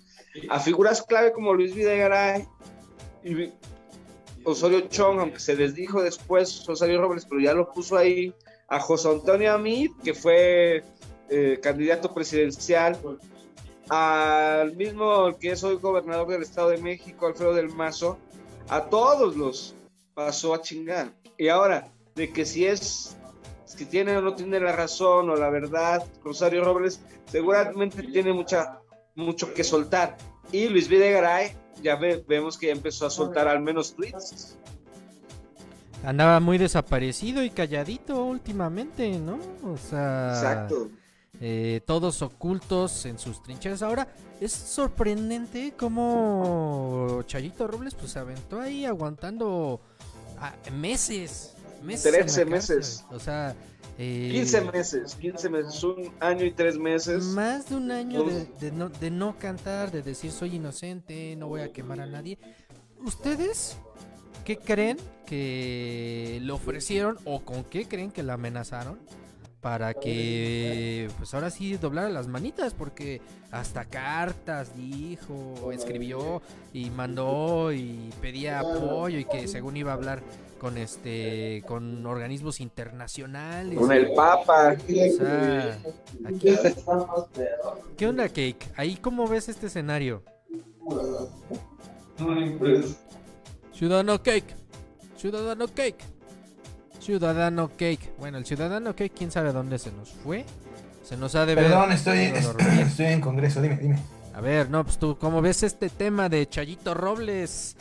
a figuras clave como Luis Videgaray Osorio Chong, aunque se les dijo después Osorio Robles, pero ya lo puso ahí, a José Antonio Amid, que fue eh, candidato presidencial, al mismo que es hoy gobernador del Estado de México, Alfredo del Mazo, a todos los pasó a chingar. Y ahora, de que si es, si tiene o no tiene la razón o la verdad, Rosario Robles seguramente tiene mucha, mucho que soltar. Y Luis Videgaray, ya ve- vemos que ya empezó a soltar al menos tweets. Andaba muy desaparecido y calladito últimamente, ¿no? O sea, Exacto. eh, todos ocultos en sus trincheras. Ahora, es sorprendente cómo Chayito Robles pues se aventó ahí aguantando meses. meses en la 13 cárcel. meses. O sea, eh, 15 meses, 15 meses, un año y tres meses. Más de un año de, de no, de no cantar, de decir soy inocente, no voy a quemar a nadie. ¿Ustedes qué creen que le ofrecieron o con qué creen que la amenazaron? Para que, pues ahora sí, doblara las manitas, porque hasta cartas dijo, escribió y mandó y pedía apoyo y que según iba a hablar con este, con organismos internacionales. Con el Papa. O sea, aquí- ¿Qué onda, Cake? Ahí, ¿cómo ves este escenario? Ciudadano Cake. Ciudadano Cake. Ciudadano Cake. Bueno, el Ciudadano Cake, quién sabe dónde se nos fue. Se nos ha de ver. Perdón, estoy, ido a est- dormir. estoy en congreso, dime, dime. A ver, no, pues tú, ¿cómo ves este tema de Chayito Robles?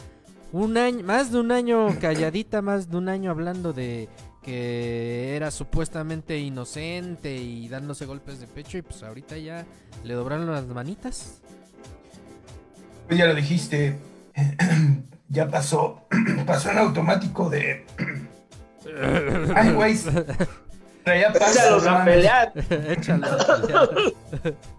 Un año, más de un año calladita, más de un año hablando de que era supuestamente inocente y dándose golpes de pecho y pues ahorita ya le doblaron las manitas. Pues ya lo dijiste, ya pasó, pasó en automático de... Ay, güey. Traía pasto. Échalos a pelear. Échalos a pelear.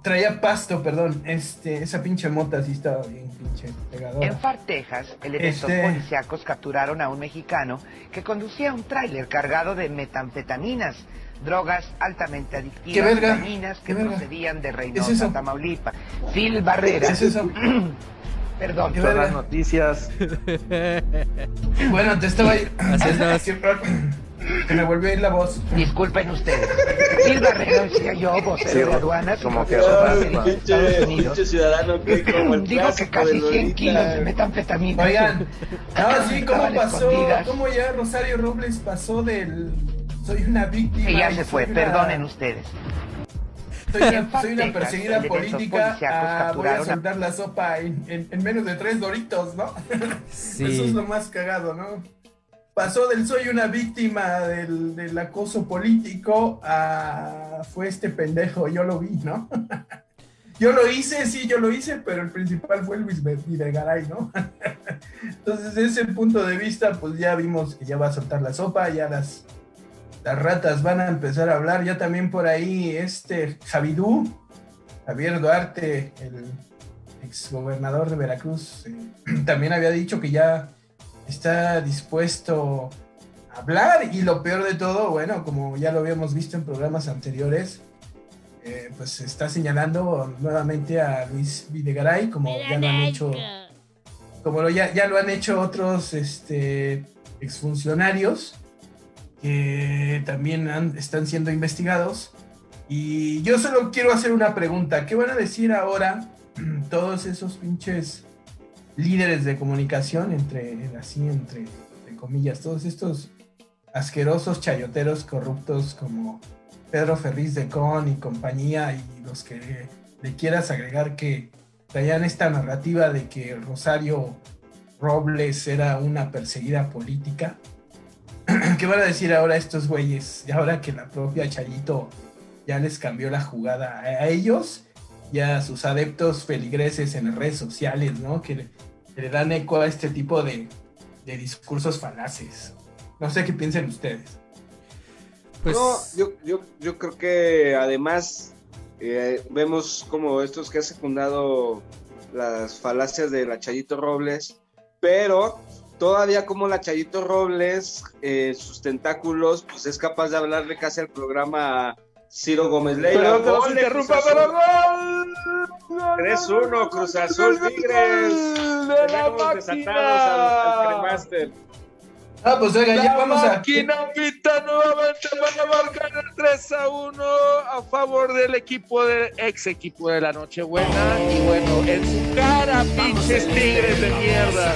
Traía pasto, perdón. Este, esa pinche mota sí estaba bien pinche pegadora. En Far, Texas, elementos Este- policíacos capturaron a un mexicano que conducía un tráiler cargado de metanfetaminas, drogas altamente ¿Qué adictivas, dañinas que ¿Qué verga? procedían de ¿Qué es Reynosa, eso? Tamaulipas. Phil Barrera. ¿Qué es eso? Perdón. ¿Qué verga? noticias. Bueno, te estaba ahí. Así es, Se me volvió a ir la voz. Disculpen ustedes. Barrera decía yo, vocero Sí, de aduanas, como que- pinche, Estados Unidos. pinche ciudadano que como el Digo que casi de 100 Lolita. kilos de metanfetamina. Oigan, no, sí, ¿cómo pasó? ¿Cómo ya Rosario Robles pasó del soy una víctima? Y se fue, perdonen ustedes. Soy una, soy perseguida política. ah, voy a soltar la sopa en, en- en menos de tres doritos, ¿no? Sí. Eso es lo más cagado, ¿no? Pasó del soy una víctima del, del acoso político a fue este pendejo, yo lo vi, ¿no? Yo lo hice, sí, yo lo hice, pero el principal fue Luis Videgaray, ¿no? Entonces, desde ese punto de vista, pues ya vimos que ya va a soltar la sopa, ya las, las ratas van a empezar a hablar, ya también por ahí este Javidú, Javier Duarte, el exgobernador de Veracruz, eh, también había dicho que ya está dispuesto a hablar. Y lo peor de todo, bueno, como ya lo habíamos visto en programas anteriores, eh, pues está señalando nuevamente a Luis Videgaray como ya lo han hecho como lo, ya, ya lo han hecho otros este, exfuncionarios que también están siendo investigados. Y yo solo quiero hacer una pregunta. ¿Qué van a decir ahora todos esos pinches líderes de comunicación, entre, así, entre, entre comillas, todos estos asquerosos chayoteros corruptos como Pedro Ferriz de Con y compañía y los que le quieras agregar que traían esta narrativa de que Rosario Robles era una perseguida política. ¿Qué van a decir ahora estos güeyes? Y ahora que la propia Chayito ya les cambió la jugada a, a ellos y a sus adeptos feligreses en las redes sociales, ¿no? Que le, que le dan eco a este tipo de, de discursos falaces. No sé qué piensen ustedes. Pues No, yo, yo, yo creo que además Eh, vemos como estos que ha secundado las falacias de la Chayito Robles, pero todavía como la Chayito Robles, eh, sus tentáculos, pues es capaz de hablarle casi al programa Ciro Gómez Leiva. Pero no se ¡Gol de interrumpa, Cruz Azul! pero gol. 3-1, Cruz Azul Tigres. De la al, al máquina. Cremaster. Ah, pues oiga, ya La vamos a. máquina pita nuevamente para marcar el 3 a 1 a favor del equipo de ex equipo de la Nochebuena. Y bueno, en su cara, pinches tigres de mierda.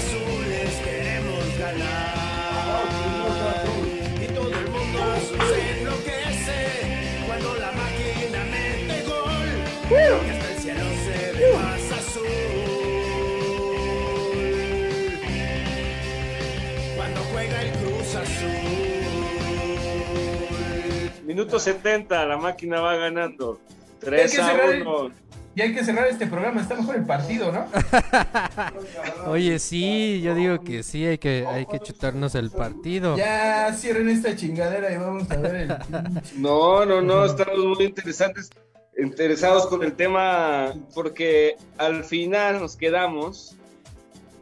Minuto 70, la máquina va ganando. Ya hay 3 que a cerrar el- 1. Y hay que cerrar este programa, está mejor el partido, ¿no? Oye, sí, yo digo que sí, hay que, hay que chutarnos el partido. Ya cierren esta chingadera y vamos a ver el. No, no, no, estamos muy interesantes, interesados con el tema, porque al final nos quedamos,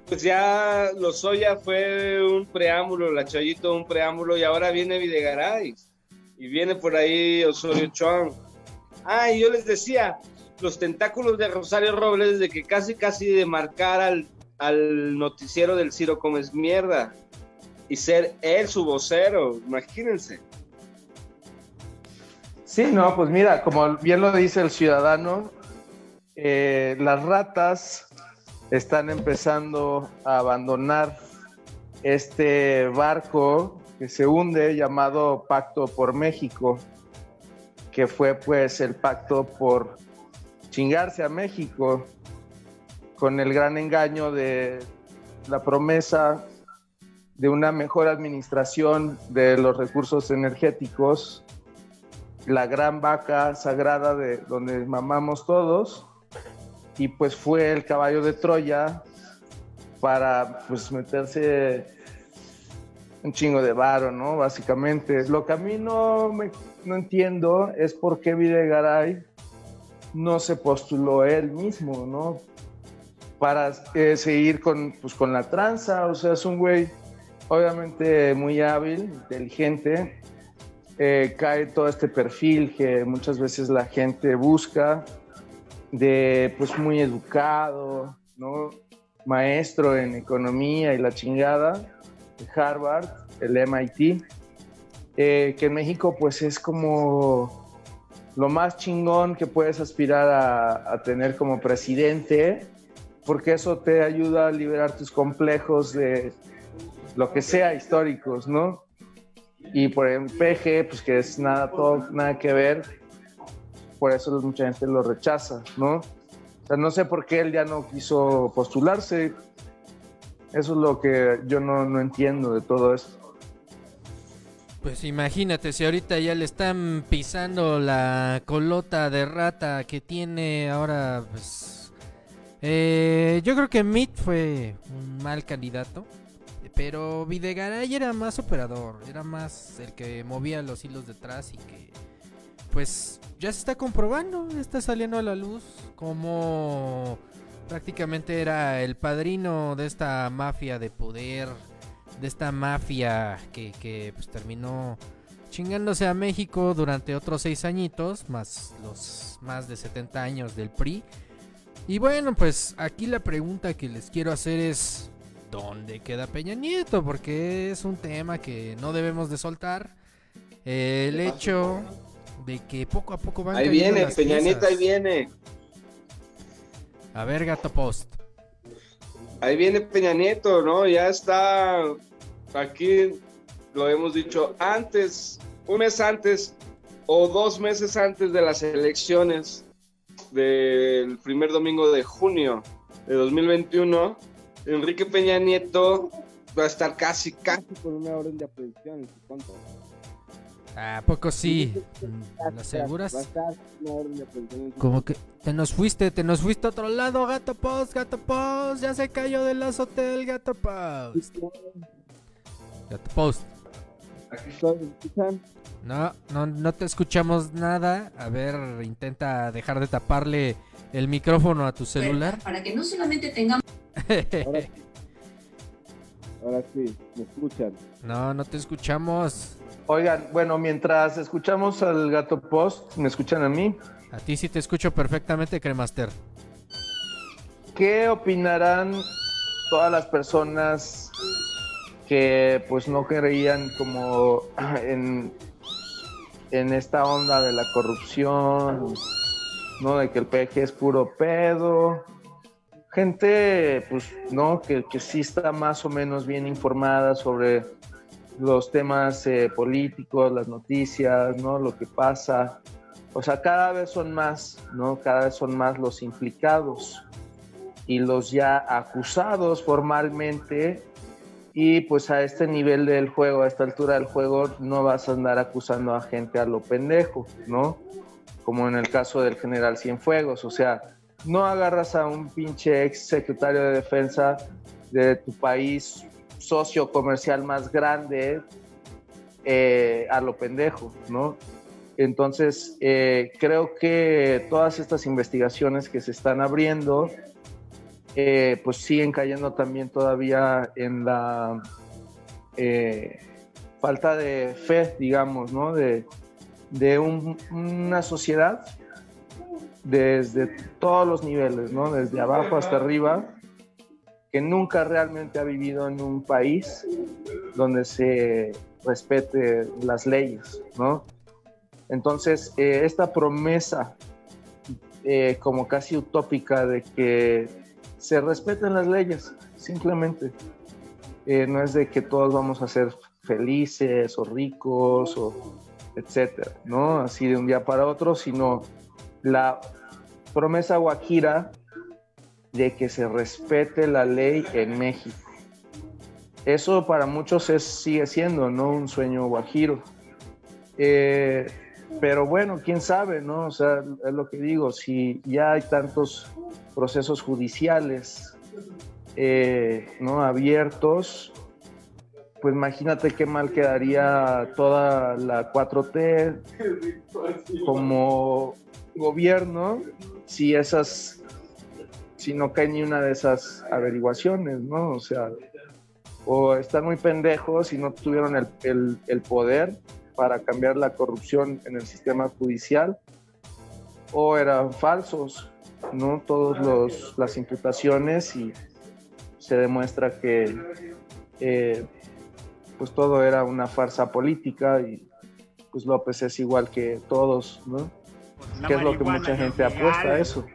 pues ya Lozoya fue un preámbulo, la Chayito un preámbulo, y ahora viene Videgaray, y viene por ahí Osorio Chong. Ah, y yo les decía, los tentáculos de Rosario Robles, de que casi, casi de marcar al, al noticiero del Ciro Comes Mierda, y ser él su vocero, imagínense. Sí, no, pues mira, como bien lo dice el ciudadano, eh, las ratas están empezando a abandonar este barco que se hunde llamado Pacto por México, que fue pues el pacto por chingarse a México con el gran engaño de la promesa de una mejor administración de los recursos energéticos la gran vaca sagrada de donde mamamos todos y pues fue el caballo de Troya para pues meterse un chingo de varo, ¿no? Básicamente. Lo que a mí no, me- no entiendo es por qué Videgaray no se postuló él mismo, ¿no? Para eh, seguir con, pues, con la tranza, o sea, es un güey obviamente muy hábil, inteligente, eh, cae todo este perfil que muchas veces la gente busca de pues muy educado, ¿no? Maestro en economía y la chingada Harvard, el MIT, eh, que en México pues es como lo más chingón que puedes aspirar a, tener como presidente, porque eso te ayuda a liberar tus complejos de lo que sea históricos, ¿no? Y por el PG, pues que es nada, todo, nada que ver, por eso mucha gente lo rechaza, ¿no? O sea, no sé por qué él ya no quiso postularse. Eso es lo que yo no, no entiendo de todo esto. Pues imagínate, si ahorita ya le están pisando la colota de rata que tiene ahora, pues... eh, yo creo que Meat fue un mal candidato, pero Videgaray era más operador, era más el que movía los hilos detrás y que, pues, ya se está comprobando, está saliendo a la luz como prácticamente era el padrino de esta mafia de poder de esta mafia que, que, pues, terminó chingándose a México durante otros seis añitos, más los más de 70 años del PRI. Y bueno, pues aquí la pregunta que les quiero hacer es, ¿dónde queda Peña Nieto? Porque es un tema que no debemos de soltar. El hecho de que poco a poco van Ahí viene, las Peña Nieto, ahí viene. A ver, Gato Post. Ahí viene Peña Nieto, ¿no? Ya está aquí, lo hemos dicho antes, un mes antes o dos meses antes de las elecciones del primer domingo de junio de 2021, Enrique Peña Nieto va a estar casi, casi con una orden de aprehensión en su contra. ¿A poco sí? ¿Lo Va aseguras? su Como que te nos fuiste, te nos fuiste a otro lado, Gato Post, Gato Post, ya se cayó del azote el Gato Post. Gato Post. Aquí. No, no, no te escuchamos nada. A ver, intenta dejar de taparle el micrófono a tu celular. Para que no solamente tengamos... Ahora sí, me escuchan. No, no te escuchamos. Oigan, bueno, mientras escuchamos al gato post, ¿me escuchan a mí? A ti sí te escucho perfectamente, Cremaster. ¿Qué opinarán todas las personas que pues no creían como en, en esta onda de la corrupción, ¿no? De que el PG es puro pedo. Gente, pues, ¿no? Que, que sí está más o menos bien informada sobre los temas eh, políticos, las noticias, ¿no? Lo que pasa. O sea, cada vez son más, ¿no? Cada vez son más los implicados y los ya acusados formalmente y pues a este nivel del juego, a esta altura del juego, no vas a andar acusando a gente a lo pendejo, ¿no? Como en el caso del general Cienfuegos, o sea, no agarras a un pinche ex secretario de defensa de tu país socio comercial más grande eh, a lo pendejo, ¿no? Entonces, eh, creo que todas estas investigaciones que se están abriendo, eh, pues siguen cayendo también todavía en la falta de fe, digamos, ¿no? De, de un- una sociedad desde todos los niveles, ¿no? Desde abajo hasta arriba, que nunca realmente ha vivido en un país donde se respete las leyes, ¿no? Entonces, eh, esta promesa eh, como casi utópica de que se respeten las leyes, simplemente. Eh, no es de que todos vamos a ser felices o ricos o etcétera, ¿no? Así de un día para otro, sino la promesa guajira de que se respete la ley en México. Eso para muchos es, sigue siendo, ¿no? Un sueño guajiro. Eh, pero bueno, quién sabe, ¿no? O sea, es lo que digo, si ya hay tantos procesos judiciales, eh, ¿no? Abiertos, pues imagínate qué mal quedaría toda la 4T como gobierno si esas, si no cae ni una de esas averiguaciones, ¿no? O sea, o están muy pendejos y no tuvieron el, el- poder para cambiar la corrupción en el sistema judicial, o eran falsos, ¿no? Todas las imputaciones y se demuestra que eh, pues todo era una farsa política y pues López es igual que todos, ¿no? Que es lo que mucha gente apuesta a eso.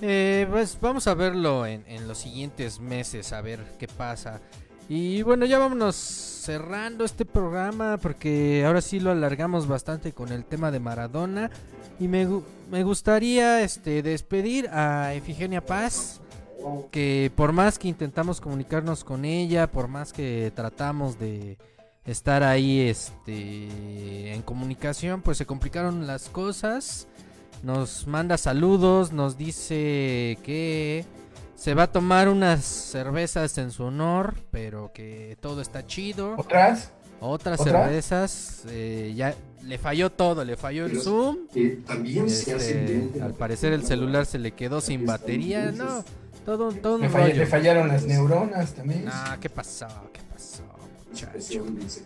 Eh, pues vamos a verlo en, en los siguientes meses, a ver qué pasa. Y bueno, ya vámonos cerrando este programa porque ahora sí lo alargamos bastante con el tema de Maradona. Y me, me gustaría este, despedir a Efigenia Paz, que por más que intentamos comunicarnos con ella, por más que tratamos de estar ahí este, en comunicación, pues se complicaron las cosas. Nos manda saludos, nos dice que se va a tomar unas cervezas en su honor, pero que todo está chido. ¿Otras? Otras cervezas, eh, ya le falló todo, le falló el Pero, Zoom. eh, también se hace Este, la al parecer el celular se le quedó sin batería, no, todo, todo un Le, falla- rollo. le fallaron las neuronas también. Ah, ¿qué pasó? ¿Qué pasó,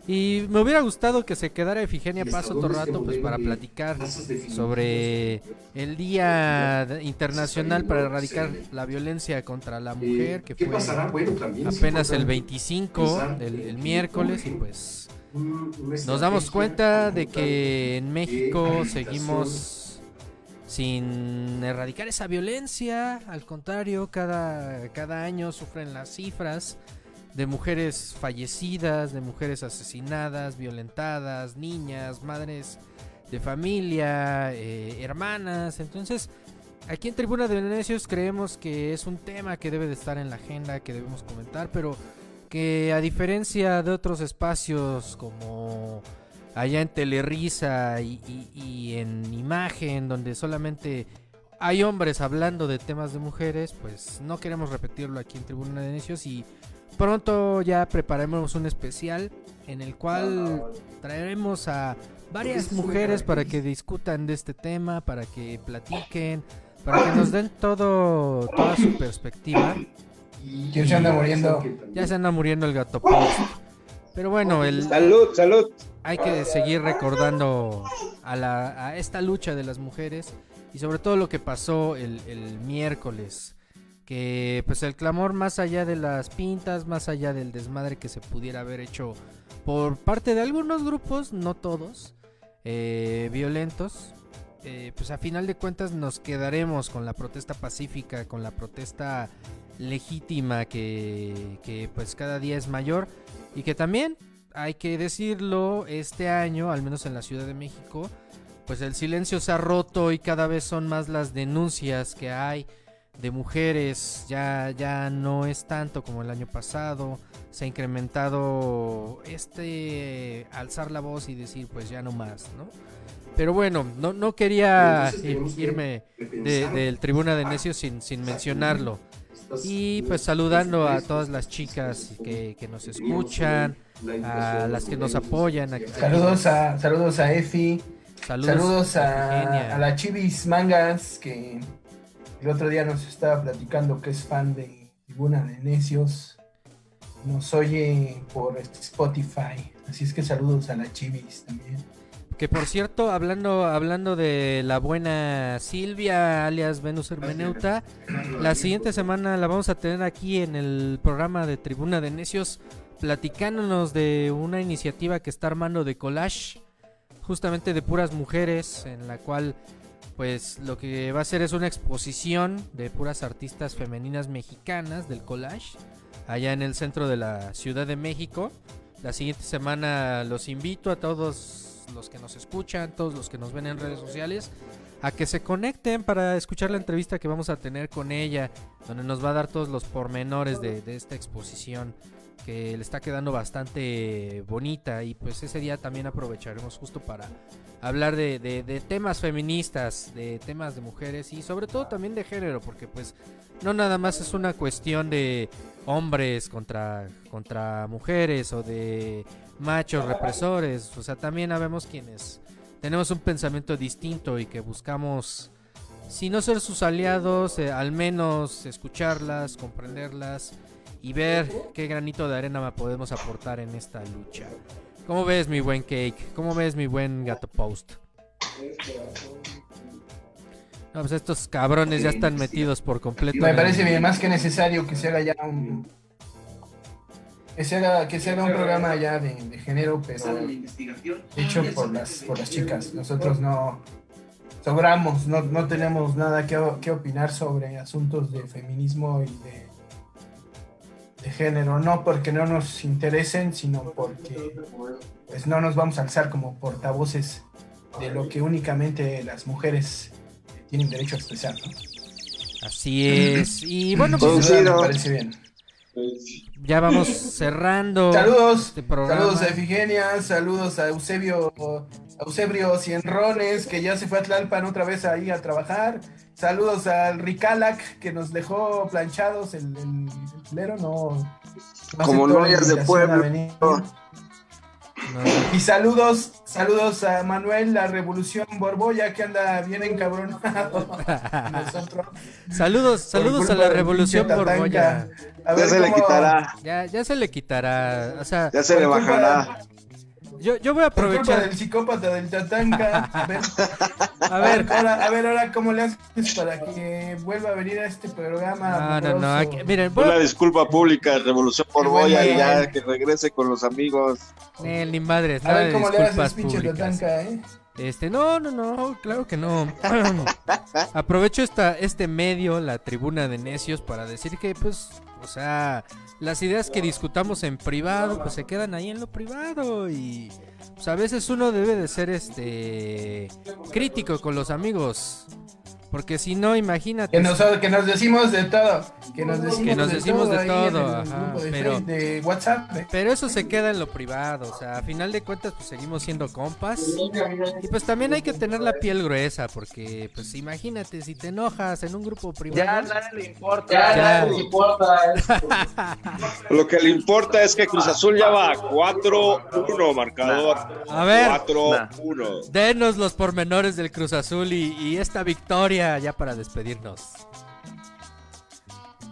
Y me hubiera gustado que se quedara Efigenia Paz otro rato pues para platicar sobre el Día Internacional para erradicar la violencia contra la Eh, mujer que ¿Qué fue apenas el importante 25 pensar del que el aquí miércoles y pues nos damos cuenta de que en México seguimos sin erradicar esa violencia, al contrario, cada, cada año sufren las cifras de mujeres fallecidas, de mujeres asesinadas, violentadas, niñas, madres de familia, eh, hermanas. Entonces, aquí en Tribuna de Necios creemos que es un tema que debe de estar en la agenda, que debemos comentar, pero que a diferencia de otros espacios como allá en Telerisa y, y- y en Imagen, donde solamente hay hombres hablando de temas de mujeres, pues no queremos repetirlo aquí en Tribuna de Necios y pronto ya prepararemos un especial en el cual traeremos a varias mujeres para que discutan de este tema, para que platiquen, para que nos den todo toda su perspectiva. ¿Quién se anda muriendo? Ya se anda muriendo el gato post. Pero bueno, el Salud, salud. hay que seguir recordando a, la, a esta lucha de las mujeres y sobre todo lo que pasó el, el miércoles. Que pues el clamor más allá de las pintas, más allá del desmadre que se pudiera haber hecho por parte de algunos grupos, no todos, eh, violentos, eh, pues a final de cuentas nos quedaremos con la protesta pacífica, con la protesta legítima que, que pues cada día es mayor y que también hay que decirlo este año, al menos en la Ciudad de México, pues el silencio se ha roto y cada vez son más las denuncias que hay de mujeres, ya, ya no es tanto como el año pasado, se ha incrementado este alzar la voz y decir pues ya no más, ¿no? Pero bueno, no, no quería irme de- del Tribuna de Necios sin, sin mencionarlo. Y pues saludando a todas las chicas que, que nos escuchan, a las que nos apoyan. a- Saludos a, saludos a Efi. Saludos a, a la Chivis Mangas, que el otro día nos estaba platicando que es fan de Tribuna de Necios. Nos oye por Spotify. Así es que saludos a la Chivis también. Que por cierto, hablando, hablando de la buena Silvia, alias Venus Hermeneuta, la siguiente semana la vamos a tener aquí en el programa de Tribuna de Necios, platicándonos de una iniciativa que está armando de collage, justamente de puras mujeres, en la cual pues lo que va a hacer es una exposición de puras artistas femeninas mexicanas del collage, allá en el centro de la Ciudad de México. La siguiente semana los invito a todos los que nos escuchan, todos los que nos ven en redes sociales, a que se conecten para escuchar la entrevista que vamos a tener con ella, donde nos va a dar todos los pormenores de, de esta exposición que le está quedando bastante bonita y pues ese día también aprovecharemos justo para hablar de, de- temas feministas, de temas de mujeres y sobre todo también de género, porque pues no nada más es una cuestión de hombres contra, contra mujeres o de machos represores, o sea, también habemos quienes tenemos un pensamiento distinto y que buscamos, si no ser sus aliados, eh, al menos escucharlas, comprenderlas y ver qué granito de arena podemos aportar en esta lucha. ¿Cómo ves mi buen Cake? ¿Cómo ves mi buen Gato Post? No, pues estos cabrones ya están metidos por completo. Me parece bien, más que necesario que se haga ya un. Que se haga, que se haga un programa ya de, de género, pero hecho por las, por las chicas. Nosotros no sobramos, no, no tenemos nada que, que opinar sobre asuntos de feminismo y de, de género. No porque no nos interesen, sino porque pues, no nos vamos a alzar como portavoces de lo que únicamente las mujeres tienen derecho a expresar. ¿no? Así es. Y bueno, pues duda me parece bien. ya vamos cerrando. Saludos, este saludos a Efigenia, saludos a Eusebio, a Eusebio Cienrones, que ya se fue a Tlalpan otra vez ahí a trabajar. Saludos al Ricalac, que nos dejó planchados el, el, el culero, no. no Como novias de pueblo. Y saludos, saludos a Manuel, la Revolución Borboya, que anda bien encabronado. Nosotros. Saludos, saludos a la revolución pinche Tatanka. borbolla. A ver cómo- Ya, ya se le quitará. O sea, Ya se le bajará. Yo, yo voy a aprovechar. del psicópata del Tatanka. A ver, A ver. ahora, a ver ahora cómo le haces para que vuelva a venir a este programa. No, no, no. aquí- miren, voy Una a- disculpa pública, Revolución por Boya, y ya que regrese con los amigos. Eh, ni madres, A nada ver de cómo le disculpas haces, pinche públicas. Tatanka, ¿eh? Este, no, no, no, claro que no. Aprovecho esta, este medio, la tribuna de necios, para decir que, pues, o sea, las ideas que discutamos en privado, pues se quedan ahí en lo privado y, pues, a veces uno debe de ser, este, crítico con los amigos. Porque si no, imagínate. Que nos, que nos decimos de todo. Que nos decimos, que nos de, decimos todo de todo, ajá, de, pero- de WhatsApp. ¿eh? Pero eso se queda en lo privado, o sea, a final de cuentas pues seguimos siendo compas. Y pues también hay que tener la piel gruesa, porque pues imagínate, si te enojas en un grupo privado... Ya a nadie le importa. Ya. Ya, nadie le importa. Lo que le importa es que Cruz Azul ya va 4-1 marcador. A ver. 4-1. Denos los pormenores del Cruz Azul y, y esta victoria ya para despedirnos.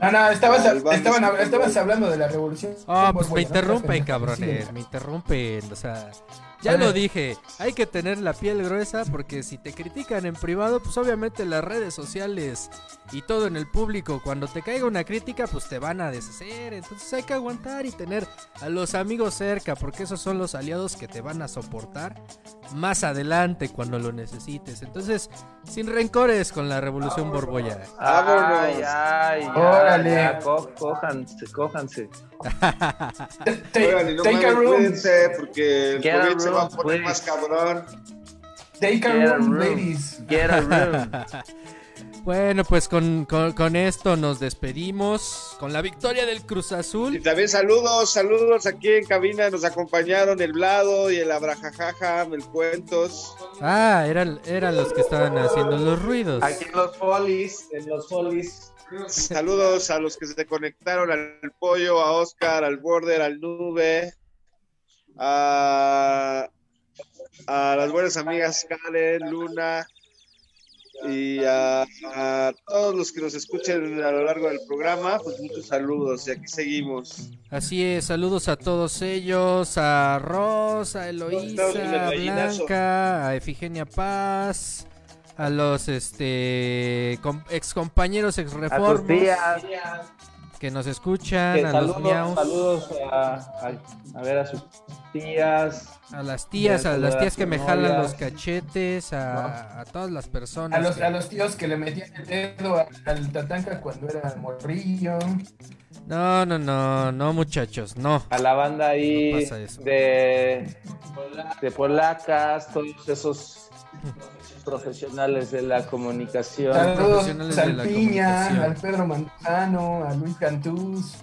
No, no, estabas, estaban, estabas hablando de la revolución. Ah, Fútbol, pues me interrumpen, cabrones, sí. me interrumpen, o sea... Ya lo dije, hay que tener la piel gruesa porque si te critican en privado, pues obviamente las redes sociales y todo en el público, cuando te caiga una crítica, pues te van a deshacer. Entonces hay que aguantar y tener a los amigos cerca, porque esos son los aliados que te van a soportar más adelante cuando lo necesites. Entonces, sin rencores con la revolución borbolla. Ay, ay, Órale. ya, co- cójanse, cójanse. Oigan, y no take a room. cuídense porque el COVID se va a room, poner please. más cabrón. Take a Get a room, room. ladies. Get a room. Bueno, pues con, con- con esto nos despedimos con la victoria del Cruz Y Azul. también saludos, saludos aquí en cabina. Nos acompañaron el Vlado y el Abrajajaja, el Cuentos. Ah, eran, eran los que estaban haciendo los ruidos. Aquí en los folis, en los folis. Saludos a los que se conectaron al pollo, a Oscar, al Border, al Nube, a, a las buenas amigas Karen, Luna y a, a todos los que nos escuchen a lo largo del programa, pues muchos saludos y aquí seguimos. Así es, saludos a todos ellos, a Rosa, a Eloísa, a. Blanca, a Efigenia Paz, a los este com- ex compañeros ex A tus reformos tías. Que nos escuchan, Que a los miaus, saludos a, a, a ver a sus tías. a las tías, a las tías que me jalan novias. los cachetes, a, a todas las personas. A los, que- a los tíos que le metían el dedo al tatanca cuando era morrillo. No, no, no, no muchachos, no. A la banda ahí de, de polacas, todos esos profesionales de la comunicación. Saludos profesionales de al la Piña, al Pedro Manzano, a Luis Cantús.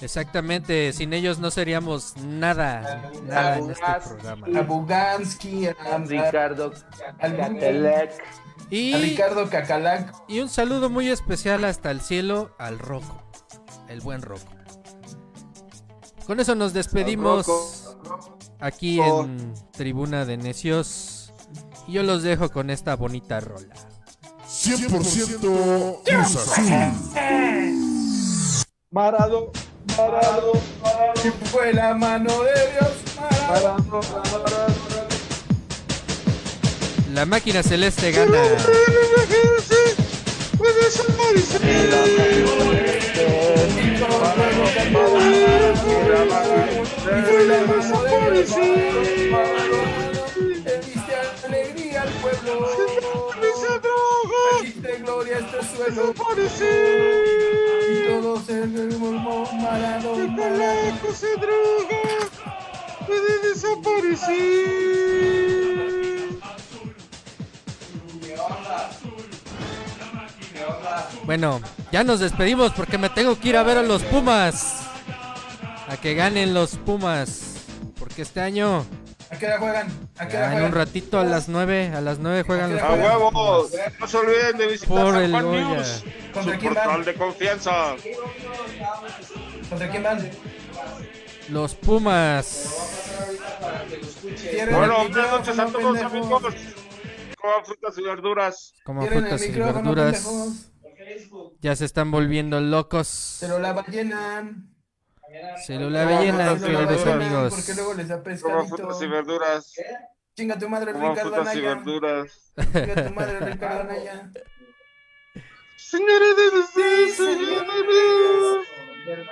Exactamente, sin ellos no seríamos nada, nada en este programa. a Bugansky, a, a- Ricardo Catelec. a Y, Ricardo Cacalac. y un saludo muy especial hasta el cielo al Rocco, el buen Rocco. Con eso nos despedimos aquí en Tribuna de Necios. Y yo los dejo con esta bonita rola. 100% Cruz Azul. Marado, Marado, Que fue la mano de Dios. Marado. La máquina celeste gana. Trajiste gloria este suelo. Y todo se remolmó Marado. Marado. se droga, puede desaparecer. Bueno, ya nos despedimos porque me tengo que ir a ver a los Pumas. A que ganen los Pumas. Porque este año, ¿A qué hora juegan? ¿A qué hora ya en un juegan? ratito a las 9, a las 9 juegan los A Pumas. huevos, no se olviden de visitar Por San el Juan Goya. News, ¿Contra su quién portal van? de confianza. ¿Contra quién van? Los Pumas. Bueno, buenas noches a todos amigos. Coman frutas y verduras. Como Cierren frutas y verduras. Ya se están volviendo locos. Se lo la ballenan. Lo la queridos amigos. Porque luego les da pescadito. frutas y verduras. Chinga tu madre, Coman Ricardo frutas y Anaya. verduras. Chinga tu madre, Ricardo Anaya. Señores de los señores.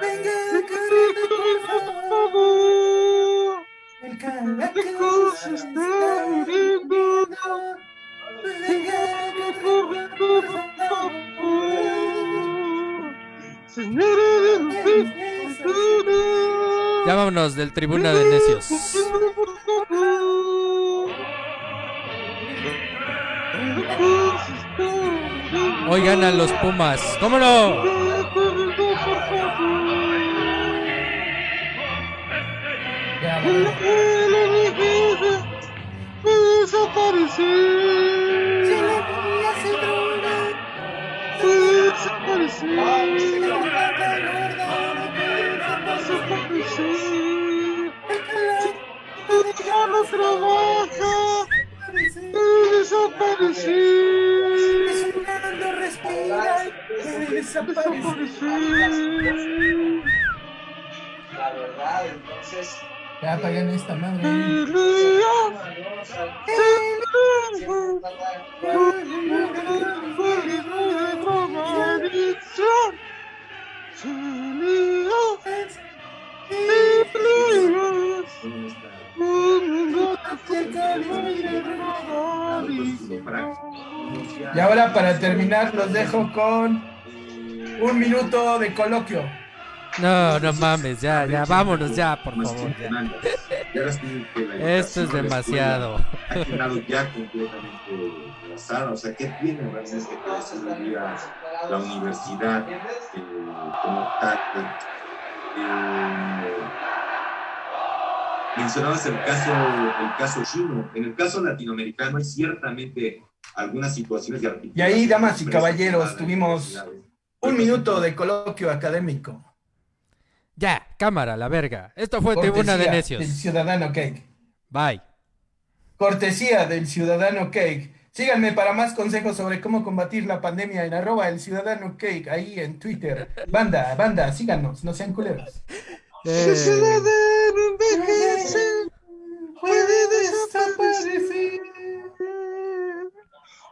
Venga, corriendo, por favor. El calaco se está muriendo. Venga, por favor. Señores de los señores. Ya vámonos del Tribuna de Necios. Hoy ganan los Pumas. ¿Cómo no? Desaparecer. Desaparecer. Ya no trabaja. Respirando, respira. Debe desaparecer. La verdad, entonces. Ya apaguen esta madre. Y ahora para terminar los dejo con un minuto de coloquio. No, no mames, ya, ya, vámonos ya, por favor. Ya. Esto es demasiado. Ha quedado ya completamente rebasada. O sea, ¿qué tiene realmente que decir la, la universidad eh, como tal? Eh, mencionabas el caso, el caso chino. En el caso latinoamericano hay ciertamente algunas situaciones de Y ahí, damas y caballeros, tuvimos un minuto de coloquio académico. Ya, cámara, la verga. Esto fue Tribuna de Necios. Del Ciudadano Cake. Bye. Cortesía del Ciudadano Cake. Síganme para más consejos sobre cómo combatir la pandemia en arroba el Ciudadano Cake, ahí en Twitter. Banda, banda, síganos, no sean culeros. El ciudadano envejece, puede desaparecer.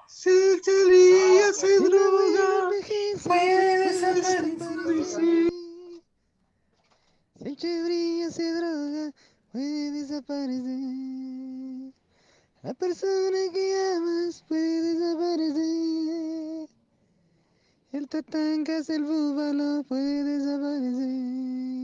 Si el día se droga, puede desaparecer. Si el brilla se droga, puede desaparecer. La persona que amas puede desaparecer. El tatanca el búfalo, puede desaparecer.